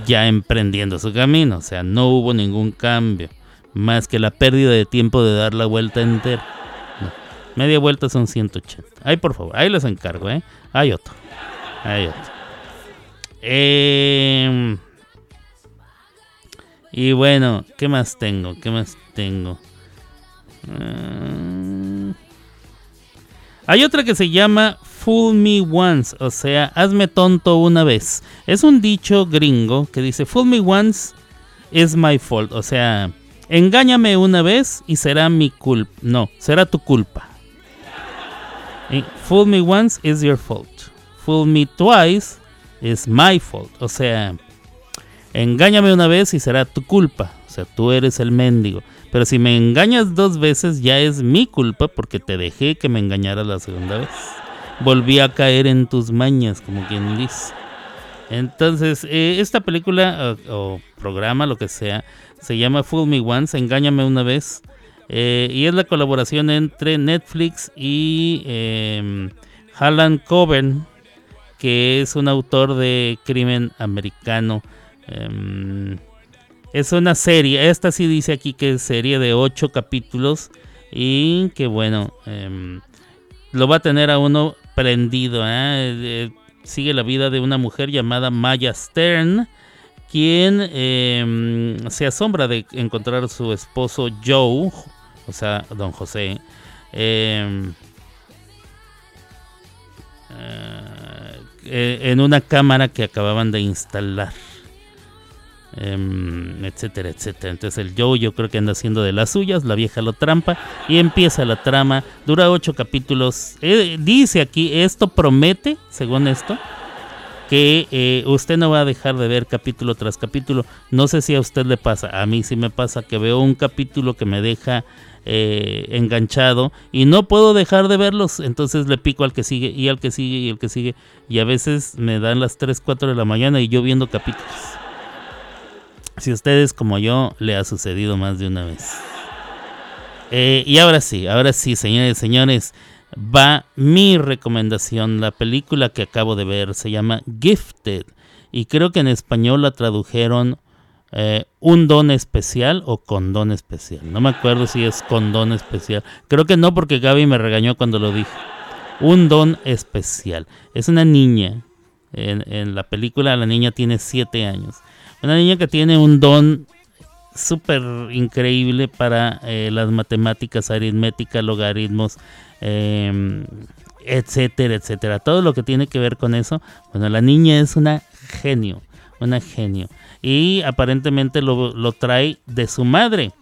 ya emprendiendo su camino. O sea, no hubo ningún cambio, más que la pérdida de tiempo de dar la vuelta entera. Media vuelta son 180. Ahí, por favor, ahí les encargo, ¿eh? Hay otro. Hay otro. Eh, y bueno, ¿qué más tengo? ¿Qué más tengo? Ah. hay otra que se llama Fool Me Once, o sea, hazme tonto una vez. Es un dicho gringo que dice Fool Me Once is my fault, o sea, engáñame una vez y será mi culpa. No, será tu culpa. Fool me once is your fault. Fool me twice is my fault. O sea, engáñame una vez y será tu culpa. O sea, tú eres el mendigo. Pero si me engañas dos veces ya es mi culpa porque te dejé que me engañara la segunda vez. Volví a caer en tus mañas, como quien dice. Entonces, eh, esta película o, programa, lo que sea, se llama Fool Me Once, Engáñame una vez. Eh, y es la colaboración entre Netflix y eh, Alan Coben, que es un autor de crimen americano. Em, es una serie, esta sí dice aquí que es serie de 8 capítulos y que bueno, em, lo va a tener a uno prendido. ¿eh? Eh, sigue la vida de una mujer llamada Maya Stern, quien em, se asombra de encontrar a su esposo Joe, o sea, don José, eh, en una cámara que acababan de instalar. Em, etcétera, etcétera. Entonces el Joe yo creo que anda haciendo de las suyas, la vieja lo trampa y empieza la trama. Dura ocho capítulos. Eh, dice aquí, esto promete, según esto, que eh, usted no va a dejar de ver capítulo tras capítulo. No sé si a usted le pasa, a mí sí me pasa que veo un capítulo que me deja eh, enganchado y no puedo dejar de verlos, entonces le pico al que sigue y al que sigue y al que sigue y a veces me dan las 3, 4 de la mañana y yo viendo capítulos. Si ustedes como yo le ha sucedido más de una vez. Eh, y ahora sí, ahora sí, señores y señores, va mi recomendación. La película que acabo de ver se llama Gifted y creo que en español la tradujeron eh, un don especial o condón especial. No me acuerdo si es condón especial. Creo que no porque Gaby me regañó cuando lo dije. Un don especial. Es una niña. En, la película la niña tiene 7 años. Una niña que tiene un don súper increíble para eh, las matemáticas, aritmética, logaritmos, em, etcétera, etcétera. Todo lo que tiene que ver con eso. Bueno, la niña es una genio. Una genio y aparentemente lo, trae de su madre,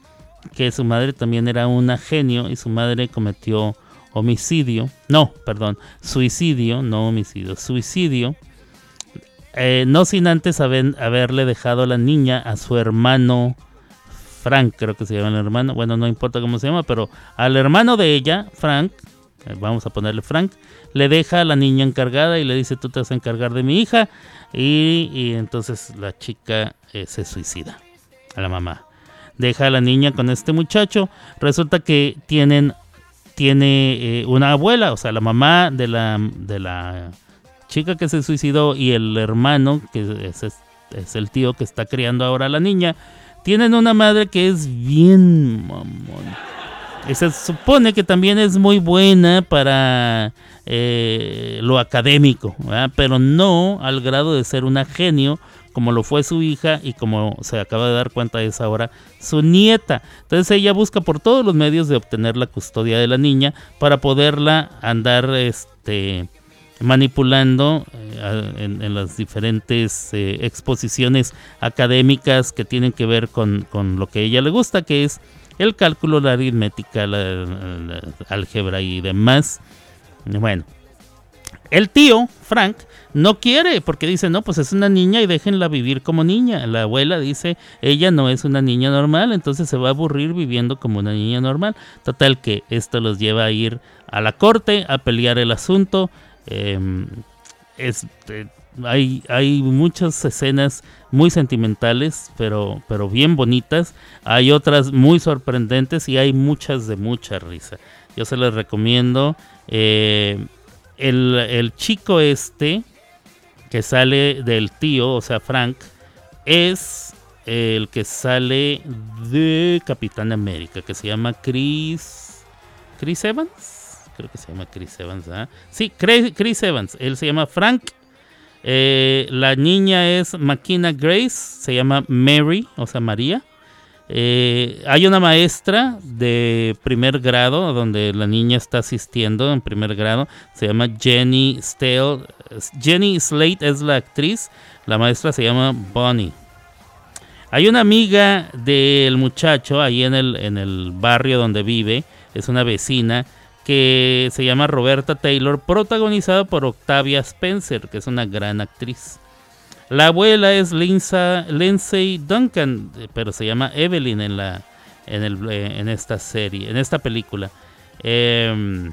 que su madre también era una genio y su madre cometió homicidio, no, perdón, suicidio, no homicidio, suicidio, eh, no sin antes haberle dejado la niña a su hermano Frank, creo que se llama el hermano, bueno, no importa cómo se llama, pero al hermano de ella, Frank, eh, vamos a ponerle Frank, le deja a la niña encargada y le dice, tú te vas a encargar de mi hija, y, entonces la chica eh, se suicida a la mamá. Deja a la niña con este muchacho. Resulta que tienen tiene eh, una abuela, o sea, la mamá de la, de la chica que se suicidó y el hermano, que es, es, el tío que está criando ahora a la niña, tienen una madre que es bien mamón. Se supone que también es muy buena para eh, lo académico, pero no al grado de ser una genio como lo fue su hija y como se acaba de dar cuenta es ahora su nieta. Entonces ella busca por todos los medios de obtener la custodia de la niña para poderla andar este, manipulando eh, en, las diferentes eh, exposiciones académicas que tienen que ver con, con, lo que ella le gusta, que es el cálculo, la aritmética, la álgebra y demás. Bueno, el tío, Frank, no quiere porque dice, no, pues es una niña y déjenla vivir como niña. La abuela dice, ella no es una niña normal, entonces se va a aburrir viviendo como una niña normal. Total que esto los lleva a ir a la corte, a pelear el asunto. Em, este, hay, hay muchas escenas muy sentimentales, pero, pero bien bonitas. Hay otras muy sorprendentes y hay muchas de mucha risa. Yo se les recomiendo. Eh, el, chico este que sale del tío, o sea, Frank, es el que sale de Capitán América, que se llama Chris. Chris Evans. Creo que se llama Chris Evans. ¿ah? Sí, Chris Evans. Él se llama Frank. Eh, la niña es Makina Grace. Se llama Mary, o sea, María. Eh, hay una maestra de primer grado donde la niña está asistiendo en primer grado. Se llama Jenny Stale. Jenny Slate es la actriz. La maestra se llama Bonnie. Hay una amiga del muchacho ahí en el, en el barrio donde vive. Es una vecina que se llama Roberta Taylor, protagonizada por Octavia Spencer, que es una gran actriz. La abuela es Lindsay Duncan, pero se llama Evelyn en, la, en, el, en esta serie, en esta película. Em,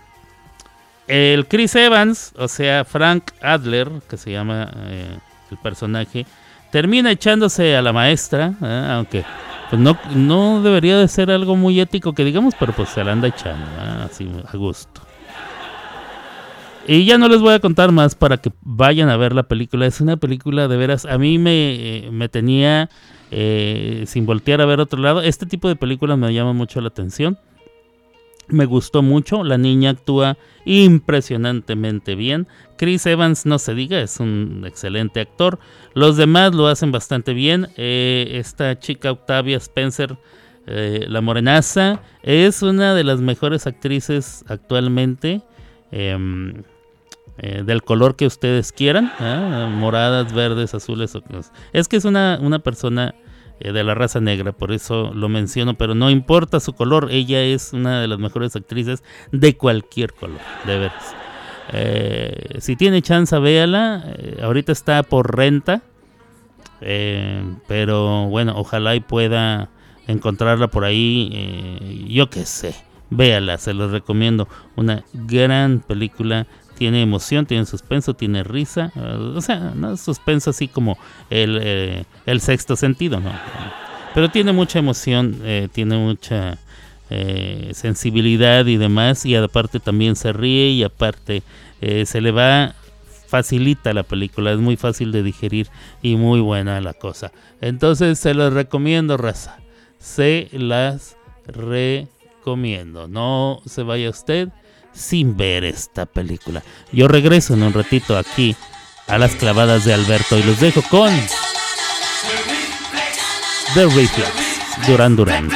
el Chris Evans, o sea, Frank Adler, que se llama eh, el personaje, termina echándose a la maestra, ¿eh? aunque pues no, no debería de ser algo muy ético que digamos, pero pues se la anda echando, así a gusto. Y ya no les voy a contar más para que vayan a ver la película. Es una película de veras. A mí me, eh, me tenía eh, sin voltear a ver otro lado. Este tipo de películas me llama mucho la atención. Me gustó mucho. La niña actúa impresionantemente bien. Chris Evans, no se diga, es un excelente actor. Los demás lo hacen bastante bien. Eh, esta chica Octavia Spencer. la morenaza es una de las mejores actrices actualmente. Em, eh, del color que ustedes quieran, ¿eh? moradas, verdes, azules. Es que es una, una persona eh, de la raza negra, por eso lo menciono, pero no importa su color, ella es una de las mejores actrices de cualquier color, de veras. Eh, si tiene chance, véala. Eh, ahorita está por renta. Pero bueno, ojalá y pueda encontrarla por ahí. yo qué sé. Véala, se los recomiendo. Una gran película. Tiene emoción, tiene suspenso, tiene risa. eh, o sea, no es suspenso así como el, eh, el sexto sentido, ¿no? Pero tiene mucha emoción, eh, tiene mucha sensibilidad y demás. Y aparte también se ríe y aparte se le va facilita la película, es muy fácil de digerir y muy buena la cosa. Entonces se los recomiendo, raza. Se las recomiendo. No se vaya usted sin ver esta película. Yo regreso en un ratito aquí a las clavadas de Alberto y los dejo con The Reflex, Duran Duran.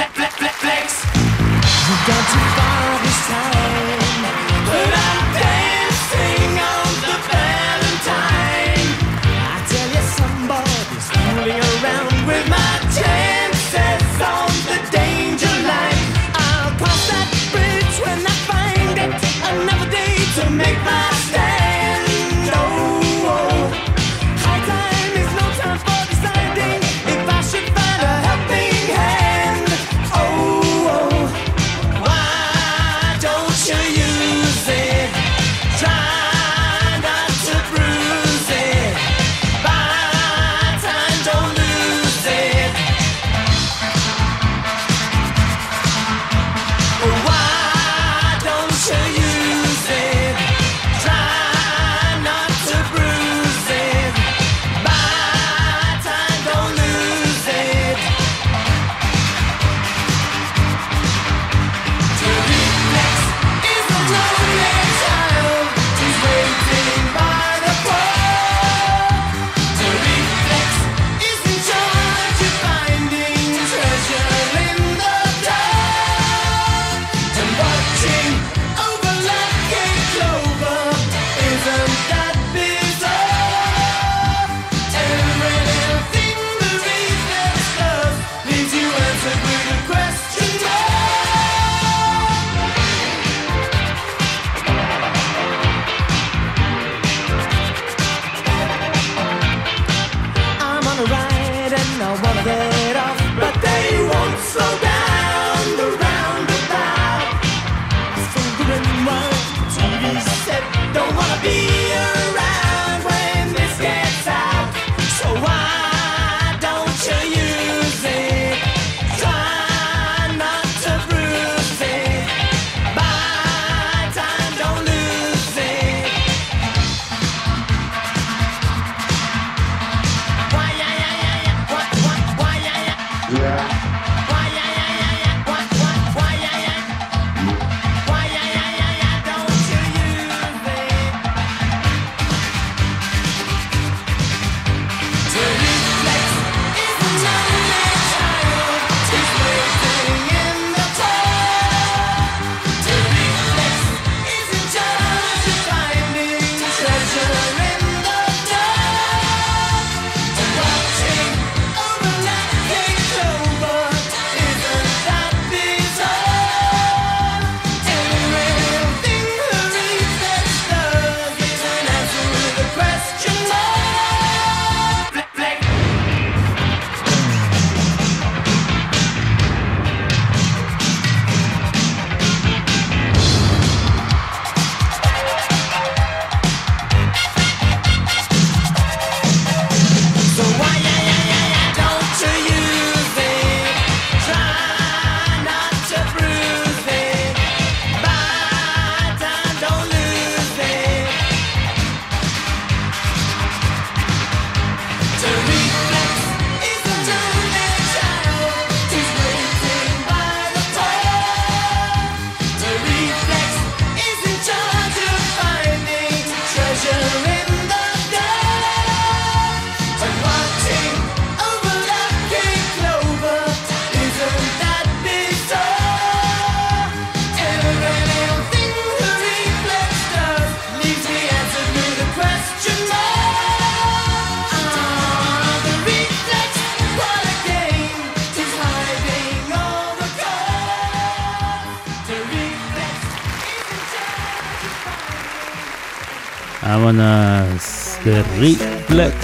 De Reflex.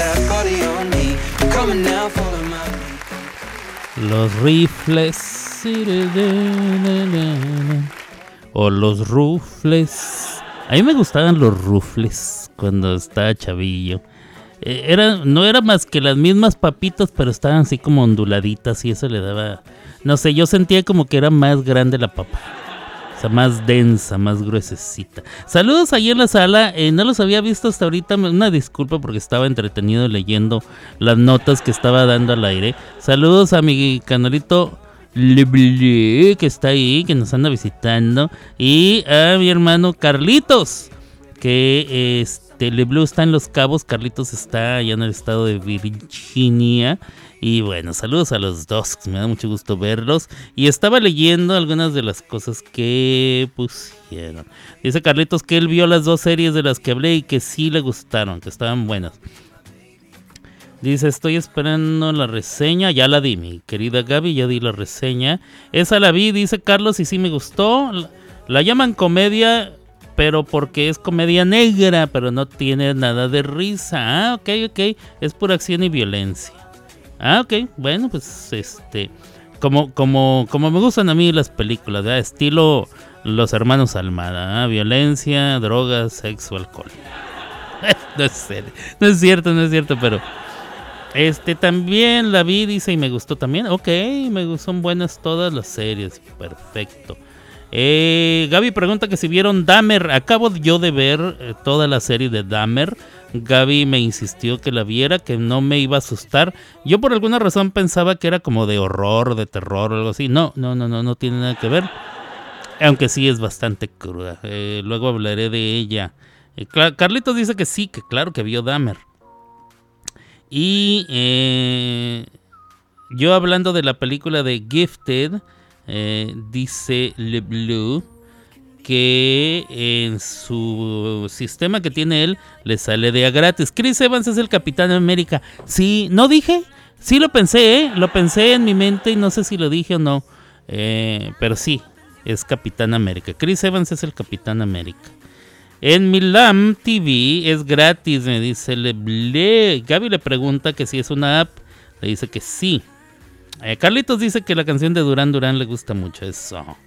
Los rifles. O los rufles. A mí me gustaban los rufles cuando estaba chavillo. Eh, Era, no era más que las mismas papitas, pero estaban así como onduladitas y eso le daba... No sé, yo sentía como que era más grande la papa. O sea, más densa, más gruesecita. Saludos ahí en la sala. eh, no los había visto hasta ahorita. Una disculpa porque estaba entretenido leyendo las notas que estaba dando al aire. Saludos a mi canalito que está ahí, que nos anda visitando. Y a mi hermano Carlitos, que este está en Los Cabos. Carlitos está allá en el estado de Virginia. Y bueno, saludos a los dos, me da mucho gusto verlos. Y estaba leyendo algunas de las cosas que pusieron. Dice Carlitos que él vio las dos series de las que hablé y que sí le gustaron, que estaban buenas. Dice, estoy esperando la reseña. Ya la di, mi querida Gaby, ya di la reseña. Esa la vi, dice Carlos, y sí me gustó. La llaman comedia, pero porque es comedia negra, pero no tiene nada de risa. Ah, ok, ok. Es pura acción y violencia. Ah, ok. Bueno, pues este. Como, como, como me gustan a mí las películas, ¿verdad? estilo Los Hermanos Almada. ¿ah? Violencia, drogas, sexo, alcohol. no, es no es cierto, no es cierto, pero. Este también la vi, dice, y me gustó también. Ok, me son buenas todas las series. Perfecto. Eh, Gaby pregunta que si vieron Dahmer. Acabo yo de ver eh, toda la serie de Dahmer. Gaby me insistió que la viera, que no me iba a asustar. Yo por alguna razón pensaba que era como de horror, de terror o algo así. No, no, no, no, no tiene nada que ver. Aunque sí es bastante cruda. Eh, luego hablaré de ella. Eh, Carlitos dice que sí, que claro que vio Dahmer. Y eh, yo hablando de la película de Gifted, dice Le Blue que en su sistema que tiene él le sale de a gratis. Chris Evans es el Capitán América. Sí, no dije, sí lo pensé, ¿eh? lo pensé en mi mente y no sé si lo dije o no, Eh, pero sí, es Capitán América. Chris Evans es el Capitán América. En Milam TV es gratis, me dice. Gaby le pregunta que si es una app. Le dice que sí. Eh, Carlitos dice que la canción de Durán Durán le gusta mucho. Eso.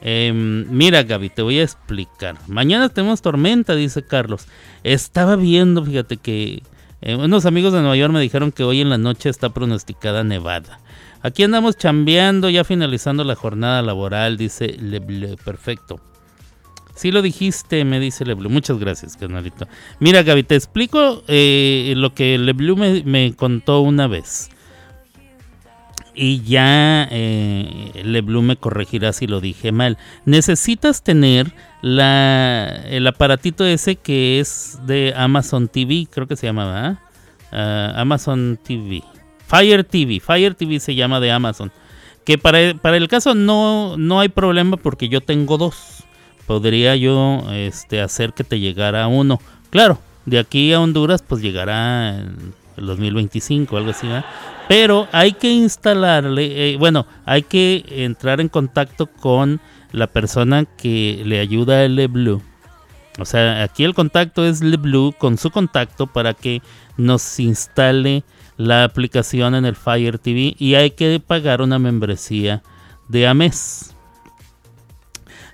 Em, mira, Gaby, te voy a explicar. Mañana tenemos tormenta, dice Carlos. Estaba viendo, fíjate que eh, unos amigos de Nueva York me dijeron que hoy en la noche está pronosticada nevada. Aquí andamos chambeando, ya finalizando la jornada laboral, dice Leble. Perfecto. Sí lo dijiste, me dice Leblu. Muchas gracias, canalito. Mira, Gaby, te explico eh, lo que Leblu me, me contó una vez. Y ya eh, me corregirá si lo dije mal. Necesitas tener la, el aparatito ese que es de Amazon TV, creo que se llama, ¿verdad? Ah, Amazon TV. Fire TV, Fire TV se llama de Amazon. Que para, para el caso no, no hay problema porque yo tengo dos podría yo este, hacer que te llegara uno. Claro, de aquí a Honduras pues llegará el 2025, algo así, ¿verdad? Pero hay que instalarle, eh, bueno, hay que entrar en contacto con la persona que le ayuda a LeBlue. O sea, aquí el contacto es LeBlue con su contacto para que nos instale la aplicación en el Fire TV y hay que pagar una membresía de a mes.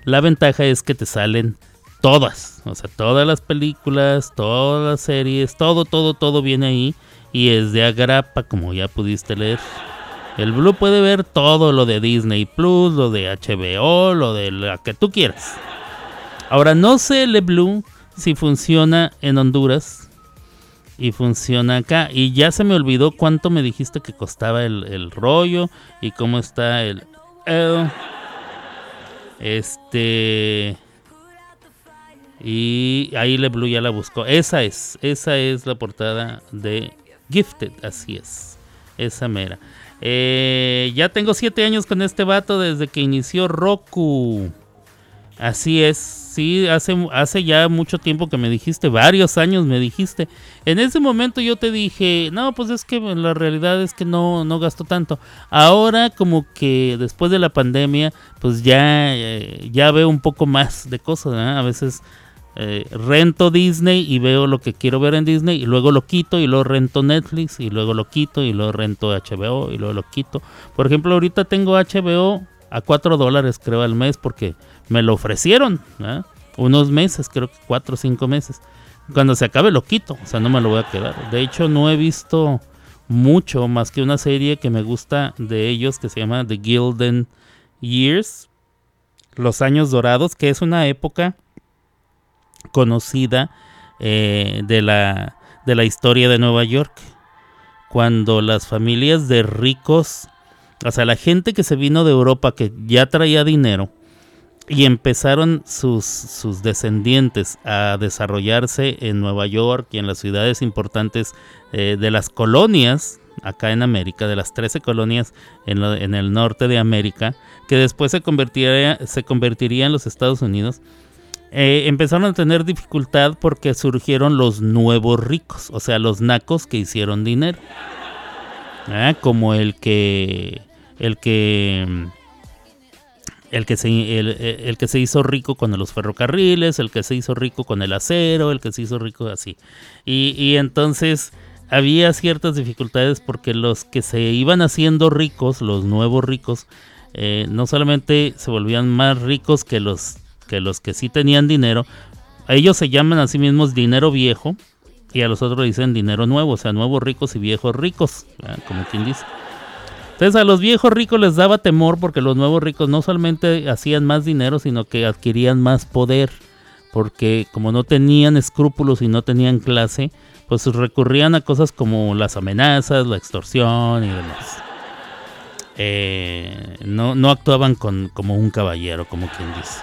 La ventaja es que te salen todas, o sea, todas las películas, todas las series, todo, todo, todo viene ahí y es de agrapa, como ya pudiste leer. El Blue puede ver todo lo de Disney Plus, lo de HBO, lo de la que tú quieras. Ahora no sé el Blue si funciona en Honduras y funciona acá. Y ya se me olvidó cuánto me dijiste que costaba el, rollo y cómo está el. el- este. Y ahí Le Blue ya la buscó. Esa es, esa es la portada de Gifted, así es. Esa mera. Eh, ya tengo siete años con este vato desde que inició Roku. Así es, sí, hace, hace ya mucho tiempo que me dijiste, varios años me dijiste. En ese momento yo te dije, no, pues es que la realidad es que no, no gasto tanto. Ahora como que después de la pandemia, pues ya, eh, ya veo un poco más de cosas, ¿verdad? A veces eh, rento Disney y veo lo que quiero ver en Disney y luego lo quito y luego rento Netflix y luego lo quito y luego rento HBO y luego lo quito. Por ejemplo, ahorita tengo HBO a 4 dólares creo al mes porque me lo ofrecieron. ¿ah? Unos meses, creo que 4 o 5 meses. Cuando se acabe lo quito, o sea, no me lo voy a quedar. De hecho, no he visto mucho más que una serie que me gusta de ellos que se llama The Gilden Years, Los Años Dorados, que es una época conocida eh, de, la, de la historia de Nueva York, cuando las familias de ricos, o sea, la gente que se vino de Europa que ya traía dinero, y empezaron sus, sus descendientes a desarrollarse en Nueva York y en las ciudades importantes eh, de las colonias acá en América, de las 13 colonias en, en el norte de América, que después se convertiría, se convertiría en los Estados Unidos, eh, empezaron a tener dificultad porque surgieron los nuevos ricos, o sea, los nacos que hicieron dinero. Ah, como el que. El que. El que, se, el, que se hizo rico con los ferrocarriles, el que se hizo rico con el acero, el que se hizo rico así. Y, y entonces había ciertas dificultades porque los que se iban haciendo ricos, los nuevos ricos, eh, no solamente se volvían más ricos que los que los que sí tenían dinero, ellos se llaman a sí mismos dinero viejo y a los otros dicen dinero nuevo, o sea, nuevos ricos y viejos ricos, como quien dice. Entonces a los viejos ricos les daba temor porque los nuevos ricos no solamente hacían más dinero, sino que adquirían más poder, porque como no tenían escrúpulos y no tenían clase, pues recurrían a cosas como las amenazas, la extorsión y demás. Eh, no, no actuaban con, como un caballero, como quien dice.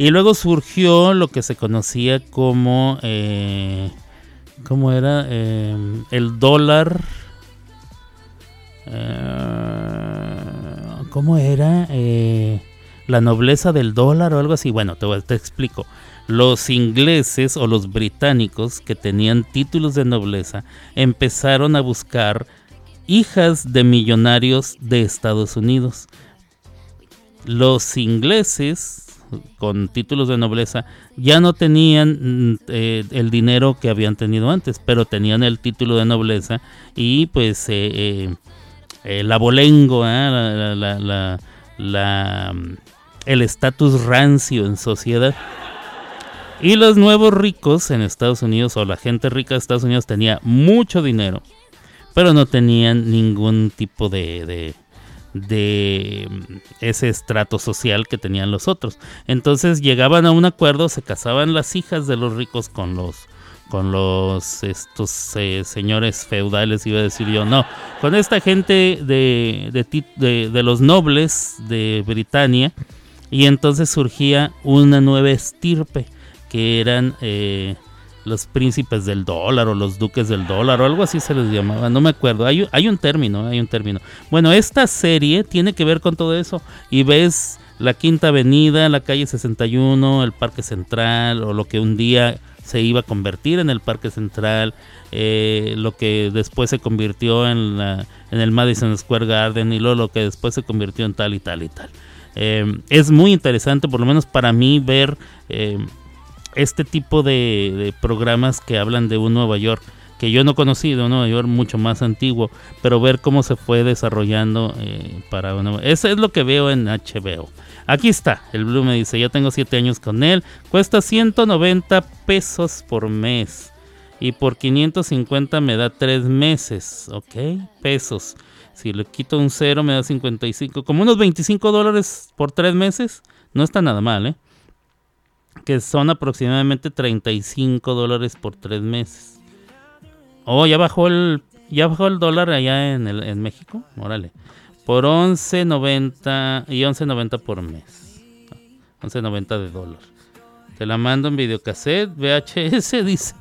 Y luego surgió lo que se conocía como... Eh, ¿Cómo era? Eh, el dólar... Eh, ¿Cómo era? La nobleza del dólar o algo así. Bueno, te, te explico. Los ingleses o los británicos que tenían títulos de nobleza empezaron a buscar hijas de millonarios de Estados Unidos. Los ingleses con títulos de nobleza ya no tenían mm, eh, el dinero que habían tenido antes, pero tenían el título de nobleza y pues eh, eh, el abolengo, la, mm, el estatus rancio en sociedad. Y los nuevos ricos en Estados Unidos o la gente rica de Estados Unidos tenía mucho dinero, pero no tenían ningún tipo de mm, ese estrato social que tenían los otros. Entonces llegaban a un acuerdo, se casaban las hijas de los ricos con los con los estos eh, señores feudales, iba a decir yo, no, con esta gente de, de, de, los nobles de Britania, y entonces surgía una nueva estirpe, que eran eh, los príncipes del dólar o los duques del dólar o algo así se les llamaba, no me acuerdo. Hay, hay un término, hay un término. Bueno, esta serie tiene que ver con todo eso y ves la Quinta Avenida, la calle 61, el Parque Central o lo que un día se iba a convertir en el Parque Central, eh, lo que después se convirtió en, la, en el Madison Square Garden y luego lo que después se convirtió en tal y tal y tal. Eh, es muy interesante, por lo menos para mí, ver eh, este tipo de, programas que hablan de un Nueva York que yo no conocí, de un Nueva York mucho más antiguo, pero ver cómo se fue desarrollando eh, para una... Eso es lo que veo en HBO. Aquí está, el Blue me dice, ya tengo 7 años con él, cuesta 190 pesos por mes y por 550 me da 3 meses, ¿ok? Pesos. Si le quito un cero me da 55, como unos 25 dólares por 3 meses, no está nada mal, ¿eh? Que son aproximadamente 35 dólares por tres meses. Oh, ya bajó el, ya bajó el dólar allá en, el, en México. Órale. Por 11.90 y 11.90 por mes. 11.90 de dólar. Te la mando en videocassette, VHS, dice.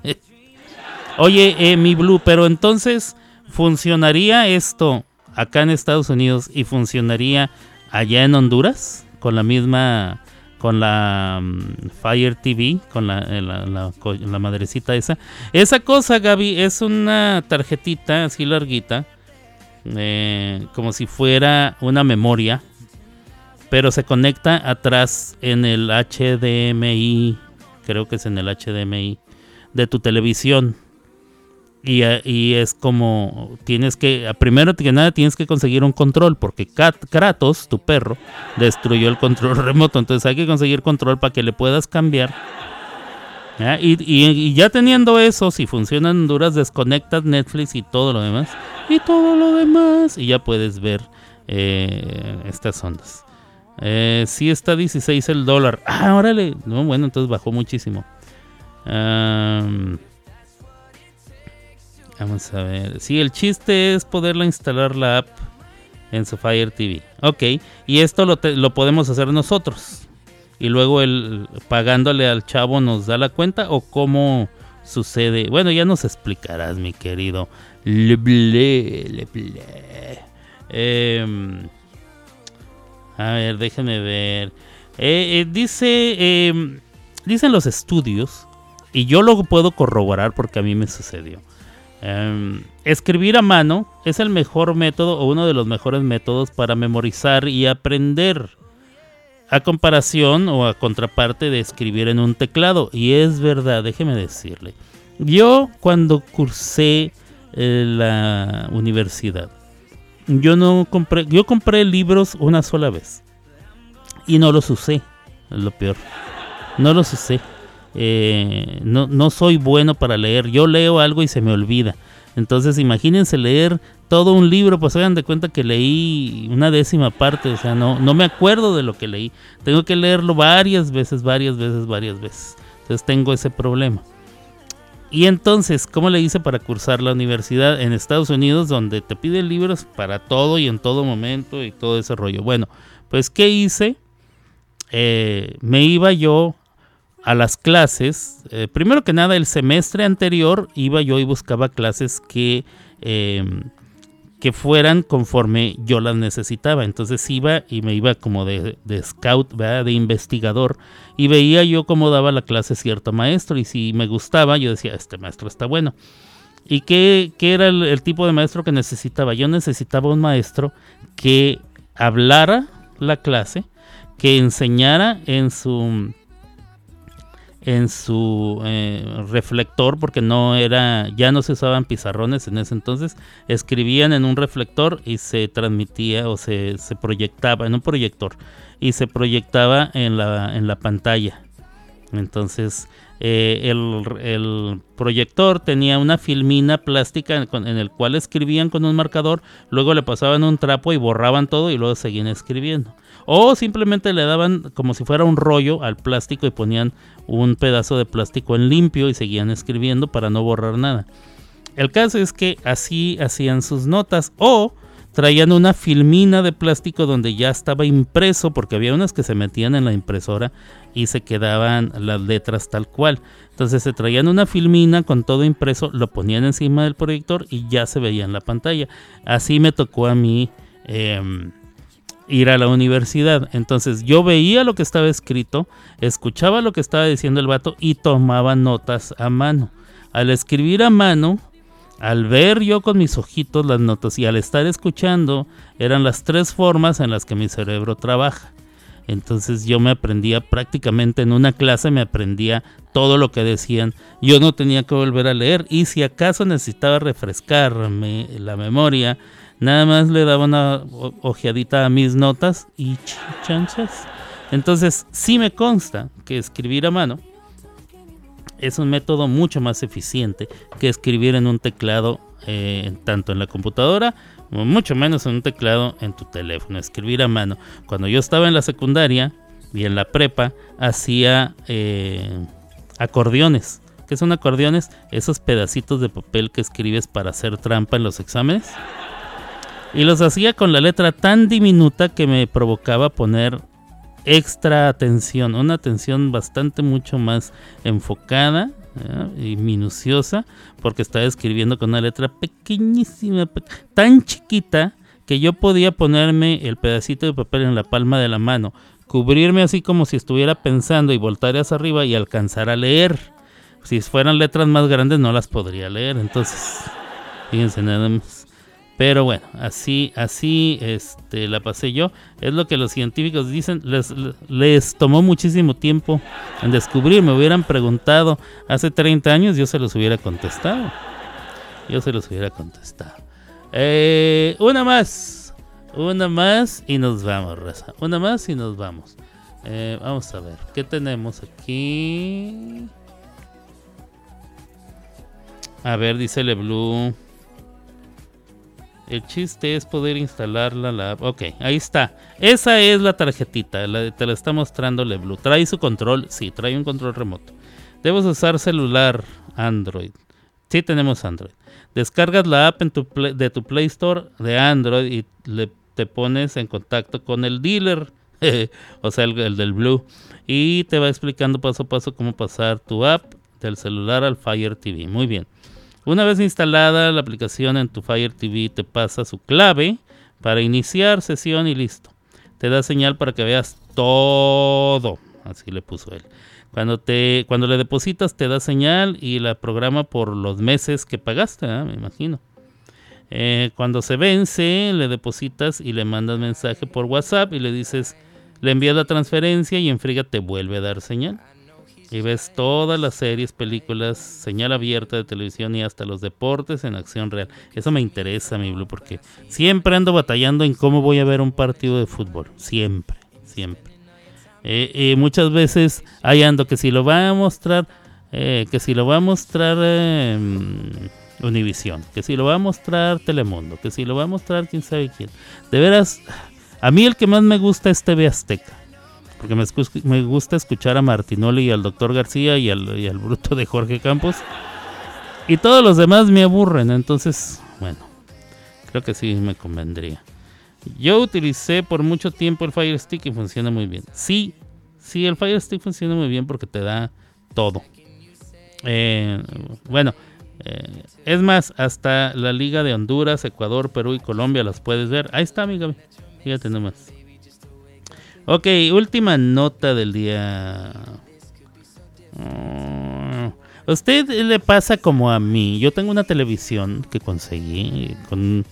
Oye, eh, mi Blue, pero entonces, ¿funcionaría esto acá en Estados Unidos y funcionaría allá en Honduras? Con la misma con la mm, Fire TV, con eh, la, la, madrecita esa. Esa cosa, Gaby, es una tarjetita así larguita, eh, como si fuera una memoria, pero se conecta atrás en el HDMI, creo que es en el HDMI de tu televisión. Y, eh, y es como tienes que, primero que nada tienes que conseguir un control, porque Kratos, tu perro, destruyó el control remoto. Entonces hay que conseguir control para que le puedas cambiar. Y, ya teniendo eso, si funciona en Honduras, desconectas Netflix y todo lo demás. Y todo lo demás. Y ya puedes ver eh, estas ondas. Eh, sí está 16 el dólar. Ah, órale. No, bueno, entonces bajó muchísimo. Am, vamos a ver. Sí, el chiste es poderla instalar la app en su Fire TV. Ok, y esto lo, podemos hacer nosotros. Y luego el pagándole al chavo nos da la cuenta o cómo sucede. Bueno, ya nos explicarás, mi querido. Leble, leble. Em, a ver, déjenme ver. Eh, eh, dice, em, dicen los estudios, y yo lo puedo corroborar porque a mí me sucedió. Em, escribir a mano es el mejor método o uno de los mejores métodos para memorizar y aprender. A comparación o a contraparte de escribir en un teclado. Y es verdad, déjeme decirle. Yo cuando cursé eh, la universidad, yo no compré, yo compré libros una sola vez. Y no los usé, es lo peor. No los usé. Eh, no, no soy bueno para leer. Yo leo algo y se me olvida. Entonces imagínense leer todo un libro, pues hagan de cuenta que leí una décima parte, o sea, no, no me acuerdo de lo que leí. Tengo que leerlo varias veces, varias veces, varias veces. Entonces tengo ese problema. Y entonces, ¿cómo le hice para cursar la universidad en Estados Unidos, donde te piden libros para todo y en todo momento y todo ese rollo? Bueno, pues ¿qué hice? Eh, me iba yo a las clases. eh, primero que nada, el semestre anterior iba yo y buscaba clases que, eh, que fueran conforme yo las necesitaba. Entonces iba y me iba como de, scout, de investigador, y veía yo cómo daba la clase cierto maestro. Y si me gustaba, yo decía, este maestro está bueno. ¿Y qué, qué era el, el tipo de maestro que necesitaba? Yo necesitaba un maestro que hablara la clase, que enseñara en su en su eh, reflector porque no era ya no se usaban pizarrones en ese entonces escribían en un reflector y se transmitía o se, se proyectaba en un proyector y se proyectaba en la, en la pantalla. Entonces eh, el, proyector tenía una filmina plástica con- en el cual escribían con un marcador luego le pasaban un trapo y borraban todo y luego seguían escribiendo o simplemente le daban como si fuera un rollo al plástico y ponían un pedazo de plástico en limpio y seguían escribiendo para no borrar nada. El caso es que así hacían sus notas o traían una filmina de plástico donde ya estaba impreso porque había unas que se metían en la impresora y se quedaban las letras tal cual. Entonces se traían una filmina con todo impreso, lo ponían encima del proyector y ya se veía en la pantalla. Así me tocó a mí em, ir a la universidad. Entonces yo veía lo que estaba escrito, escuchaba lo que estaba diciendo el vato y tomaba notas a mano. Al escribir a mano, al ver yo con mis ojitos las notas y al estar escuchando, eran las tres formas en las que mi cerebro trabaja. Entonces yo me aprendía prácticamente en una clase, me aprendía todo lo que decían. Yo no tenía que volver a leer y si acaso necesitaba refrescarme la memoria, nada más le daba una ojeadita a mis notas y ch- chanchas. Entonces sí me consta que escribir a mano es un método mucho más eficiente que escribir en un teclado eh, tanto en la computadora mucho menos en un teclado en tu teléfono. Escribir a mano. Cuando yo estaba en la secundaria y en la prepa hacía eh, acordeones. ¿Qué son acordeones? Esos pedacitos de papel que escribes para hacer trampa en los exámenes. Y los hacía con la letra tan diminuta que me provocaba poner extra atención, una atención bastante mucho más enfocada ¿ya? y minuciosa, porque estaba escribiendo con una letra pequeñísima, pe- tan chiquita que yo podía ponerme el pedacito de papel en la palma de la mano, cubrirme así como si estuviera pensando y voltar hacia arriba y alcanzar a leer. Si fueran letras más grandes no las podría leer, entonces, fíjense nada más. Pero bueno, así, así este, la pasé yo. Es lo que los científicos dicen. Les, les tomó muchísimo tiempo en descubrir. Me hubieran preguntado hace 30 años, yo se los hubiera contestado. Yo se los hubiera contestado. Eh, una más. Una más y nos vamos, raza. Una más y nos vamos. Eh, vamos a ver, ¿qué tenemos aquí? A ver, dice LeBlue. El chiste es poder instalarla la app. Ok, ahí está. Esa es la tarjetita. te la está mostrando LeBlue. ¿Trae su control? Sí, trae un control remoto. Debes usar celular Android. Sí, tenemos Android. Descargas la app en tu de tu Play Store de Android y le, te pones en contacto con el dealer. o sea, el, el del Blue. Y te va explicando paso a paso cómo pasar tu app del celular al Fire TV. Muy bien. Una vez instalada la aplicación en tu Fire TV, te pasa su clave para iniciar sesión y listo. Te da señal para que veas todo. Así le puso él. Cuando, te, cuando le depositas, te da señal y la programa por los meses que pagaste, me imagino. Eh, cuando se vence, le depositas y le mandas mensaje por WhatsApp y le dices, le envías la transferencia y en friga te vuelve a dar señal y ves todas las series, películas, señal abierta de televisión y hasta los deportes en acción real. Eso me interesa, mi Blue, porque siempre ando batallando en cómo voy a ver un partido de fútbol. Siempre, siempre. Eh, muchas veces ahí ando que si lo va a mostrar, eh, que si lo va a mostrar Univisión, que si lo va a mostrar Telemundo, que si lo va a mostrar quién sabe quién. De veras, a mí el que más me gusta es TV Azteca porque me, gusta escuchar a Martinoli y al doctor García y al, y al bruto de Jorge Campos. Y todos los demás me aburren, entonces, bueno, creo que sí me convendría. Yo utilicé por mucho tiempo el Fire Stick y funciona muy bien. Sí, sí, el Fire Stick funciona muy bien porque te da todo. Eh, bueno, eh, es más, hasta la Liga de Honduras, Ecuador, Perú y Colombia las puedes ver. Ahí está, amiga. Fíjate nomás. Ok, última nota del día. ¿A mm, usted le pasa como a mí. Yo tengo una televisión que conseguí con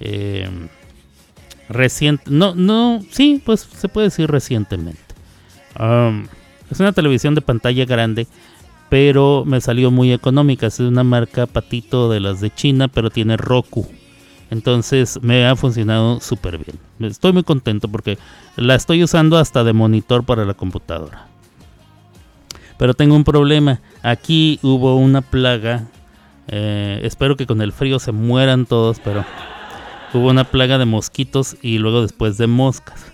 eh, reciente. No, no, sí, pues se puede decir recientemente. Es una televisión de pantalla grande, pero me salió muy económica. Es una marca patito de las de China, pero tiene Roku. Entonces me ha funcionado súper bien. Estoy muy contento porque la estoy usando hasta de monitor para la computadora. Pero tengo un problema. Aquí hubo una plaga. Eh, espero que con el frío se mueran todos, pero hubo una plaga de mosquitos y luego después de moscas.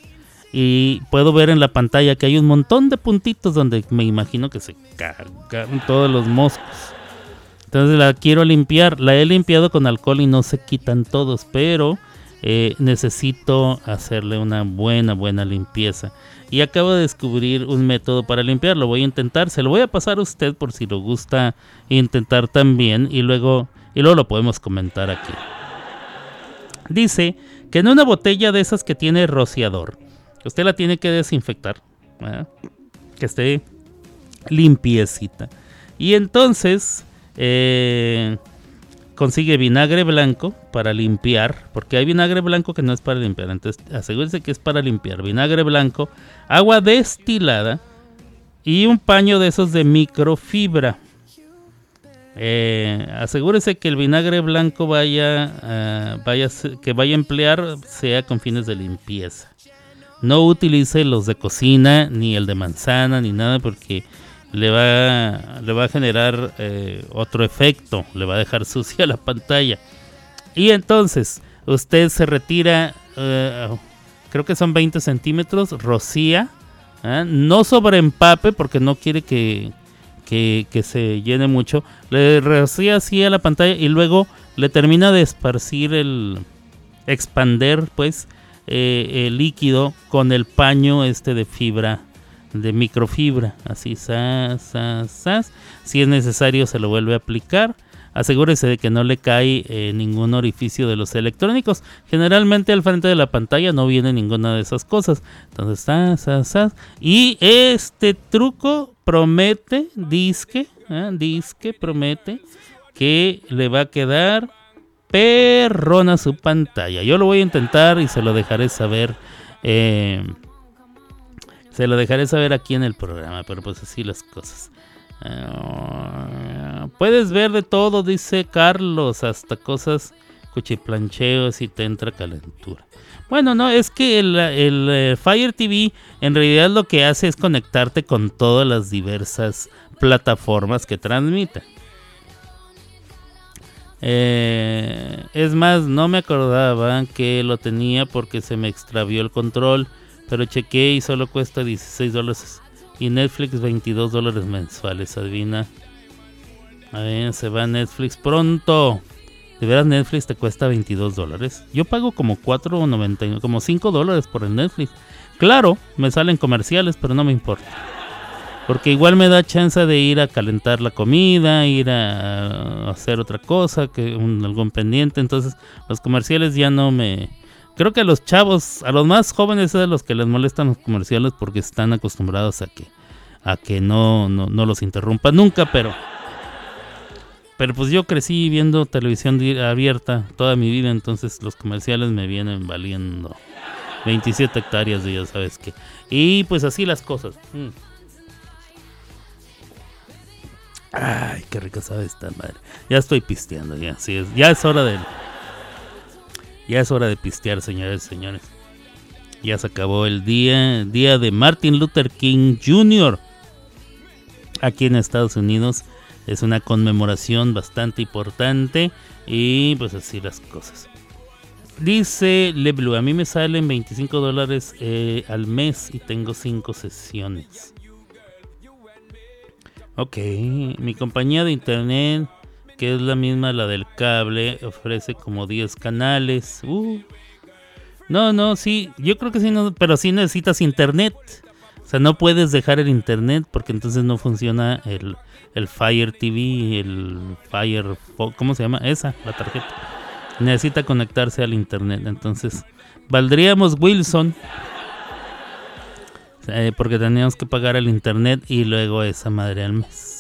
Y puedo ver en la pantalla que hay un montón de puntitos donde me imagino que se cagan todos los moscos. Entonces la quiero limpiar. La he limpiado con alcohol y no se quitan todos, pero eh, necesito hacerle una buena, buena limpieza. Y acabo de descubrir un método para limpiar. Lo voy a intentar. Se lo voy a pasar a usted por si lo gusta intentar también. Y luego, y luego lo podemos comentar aquí. Dice que en una botella de esas que tiene rociador, usted la tiene que desinfectar. Que esté limpiecita. Y entonces eh, consigue vinagre blanco para limpiar, porque hay vinagre blanco que no es para limpiar, entonces asegúrese que es para limpiar. Vinagre blanco, agua destilada y un paño de esos de microfibra. Eh, asegúrese que el vinagre blanco vaya, uh, vaya, que vaya a emplear sea con fines de limpieza. No utilice los de cocina, ni el de manzana, ni nada, porque le va, le va a generar eh, otro efecto, le va a dejar sucia la pantalla. Y entonces usted se retira, eh, creo que son 20 centímetros, rocía, ¿eh? no sobre empape porque no quiere que, que, que, se llene mucho, le rocía así a la pantalla y luego le termina de esparcir el expander pues el líquido con el paño este de fibra de microfibra, así, sas, sas, Si es necesario se lo vuelve a aplicar. Asegúrese de que no le cae eh, ningún orificio de los electrónicos. Generalmente al frente de la pantalla no viene ninguna de esas cosas. Entonces, sas, sas, Y este truco promete, disque, ¿eh? disque, promete que le va a quedar perrona su pantalla. Yo lo voy a intentar y se lo dejaré saber. eh, se lo dejaré saber aquí en el programa, pero pues así las cosas. Eh, puedes ver de todo, dice Carlos, hasta cosas cuchiplancheos y te entra calentura. Bueno, no, es que el, eh, Fire TV en realidad lo que hace es conectarte con todas las diversas plataformas que transmiten. Eh, es más, no me acordaba que lo tenía porque se me extravió el control, pero chequé y solo cuesta 16 dólares y Netflix 22 dólares mensuales, adivina. A ver, se va Netflix pronto. De veras Netflix te cuesta 22 dólares. Yo pago como 4.99, como 5 dólares por el Netflix. Claro, me salen comerciales, pero no me importa. Porque igual me da chance de ir a calentar la comida, ir a hacer otra cosa, que un, algún pendiente. Entonces los comerciales ya no me... Creo que a los chavos, a los más jóvenes es a los que les molestan los comerciales porque están acostumbrados a que, a que no, no, no los interrumpa nunca, pero... Pero pues yo crecí viendo televisión abierta toda mi vida, entonces los comerciales me vienen valiendo 27 hectáreas de ya sabes qué. Y pues así las cosas. Mm. Ay, qué rica sabe esta madre. Ya estoy pisteando, ya, sí, es, ya es hora de... Ya es hora de pistear, señores y señores. Ya se acabó el día, día de Martin Luther King Jr. Aquí en Estados Unidos es una conmemoración bastante importante y pues así las cosas. Dice Leblu, a mí me salen 25 dólares eh, al mes y tengo 5 sesiones. Ok, mi compañía de internet, que es la misma la del cable, ofrece como 10 canales. Uh. No, no, sí, yo creo que sí, no, pero sí necesitas internet. O sea, no puedes dejar el internet porque entonces no funciona el, el Fire TV, el Fire... ¿Cómo se llama? Esa, la tarjeta. Necesita conectarse al internet. Entonces, valdríamos Wilson. eh, porque teníamos que pagar el internet y luego esa madre al mes.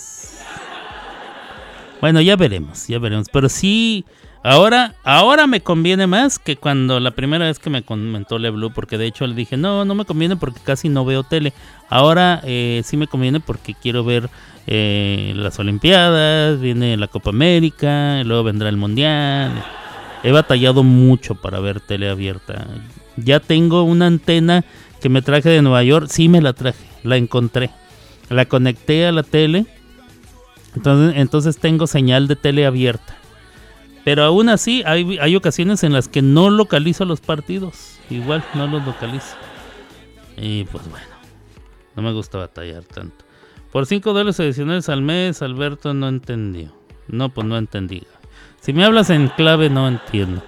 Bueno, ya veremos, ya veremos. Pero sí, ahora, ahora me conviene más que cuando la primera vez que me comentó LeBlue, porque de hecho le dije, no, no me conviene porque casi no veo tele. Ahora eh, sí me conviene porque quiero ver eh, las Olimpiadas, viene la Copa América, luego vendrá el Mundial. He batallado mucho para ver tele abierta. Ya tengo una antena que me traje de Nueva York. Sí me la traje, la encontré. La conecté a la tele. Entonces, entonces tengo señal de tele abierta. Pero aún así hay, hay ocasiones en las que no localizo los partidos. Igual no los localizo. Y pues bueno, no me gusta batallar tanto. Por 5 dólares adicionales al mes, Alberto no entendió. No, pues no entendí. Si me hablas en clave, no entiendo.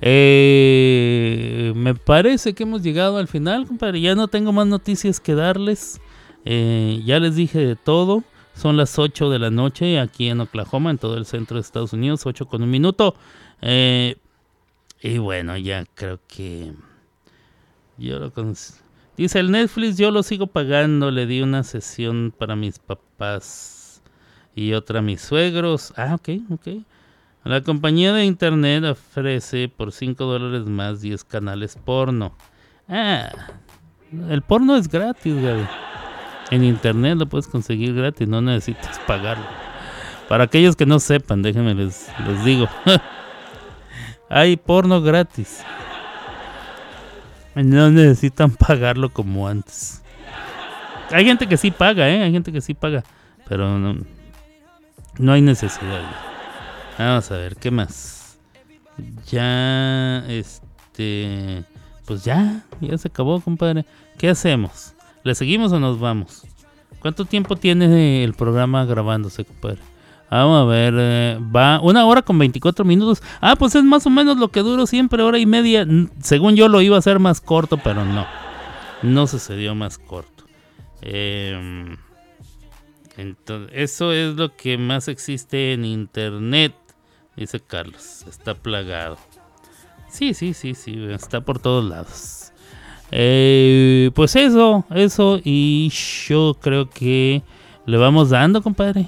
Eh, me parece que hemos llegado al final, compadre. Ya no tengo más noticias que darles. Eh, ya les dije de todo. Son las 8 de la noche aquí en Oklahoma, en todo el centro de Estados Unidos. 8 con un minuto. Eh, y bueno, ya creo que... Yo lo Dice el Netflix, yo lo sigo pagando. Le di una sesión para mis papás y otra a mis suegros. Ah, ok, ok. La compañía de internet ofrece por 5 dólares más 10 canales porno. Ah, el porno es gratis, Gaby. En internet lo puedes conseguir gratis, no necesitas pagarlo. Para aquellos que no sepan, déjenme les, digo. Hay porno gratis. No necesitan pagarlo como antes. Hay gente que sí paga, ¿eh? Hay gente que sí paga. Pero no, no hay necesidad. Vamos a ver, ¿qué más? Ya, este... Pues ya, ya se acabó, compadre. ¿Qué hacemos? ¿Le seguimos o nos vamos? ¿Cuánto tiempo tiene el programa grabándose, compadre? Vamos a ver, eh, va una hora con 24 minutos. Ah, pues es más o menos lo que duro siempre, hora y media. Según yo lo iba a hacer más corto, pero no. No sucedió más corto. Em, entonces, eso es lo que más existe en internet, dice Carlos. Está plagado. Sí, sí, sí, sí, está por todos lados. Eh, pues eso, eso, y yo creo que le vamos dando, compadre.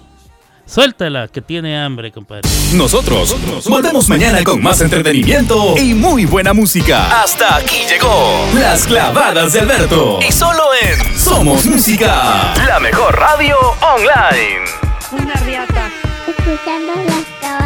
Suéltala, que tiene hambre, compadre. Nosotros volvemos mañana con más entretenimiento y muy buena música. Hasta aquí llegó Las Clavadas de Alberto. Y solo en Somos Música, la mejor radio online. Una riata. Escuchando las clavadas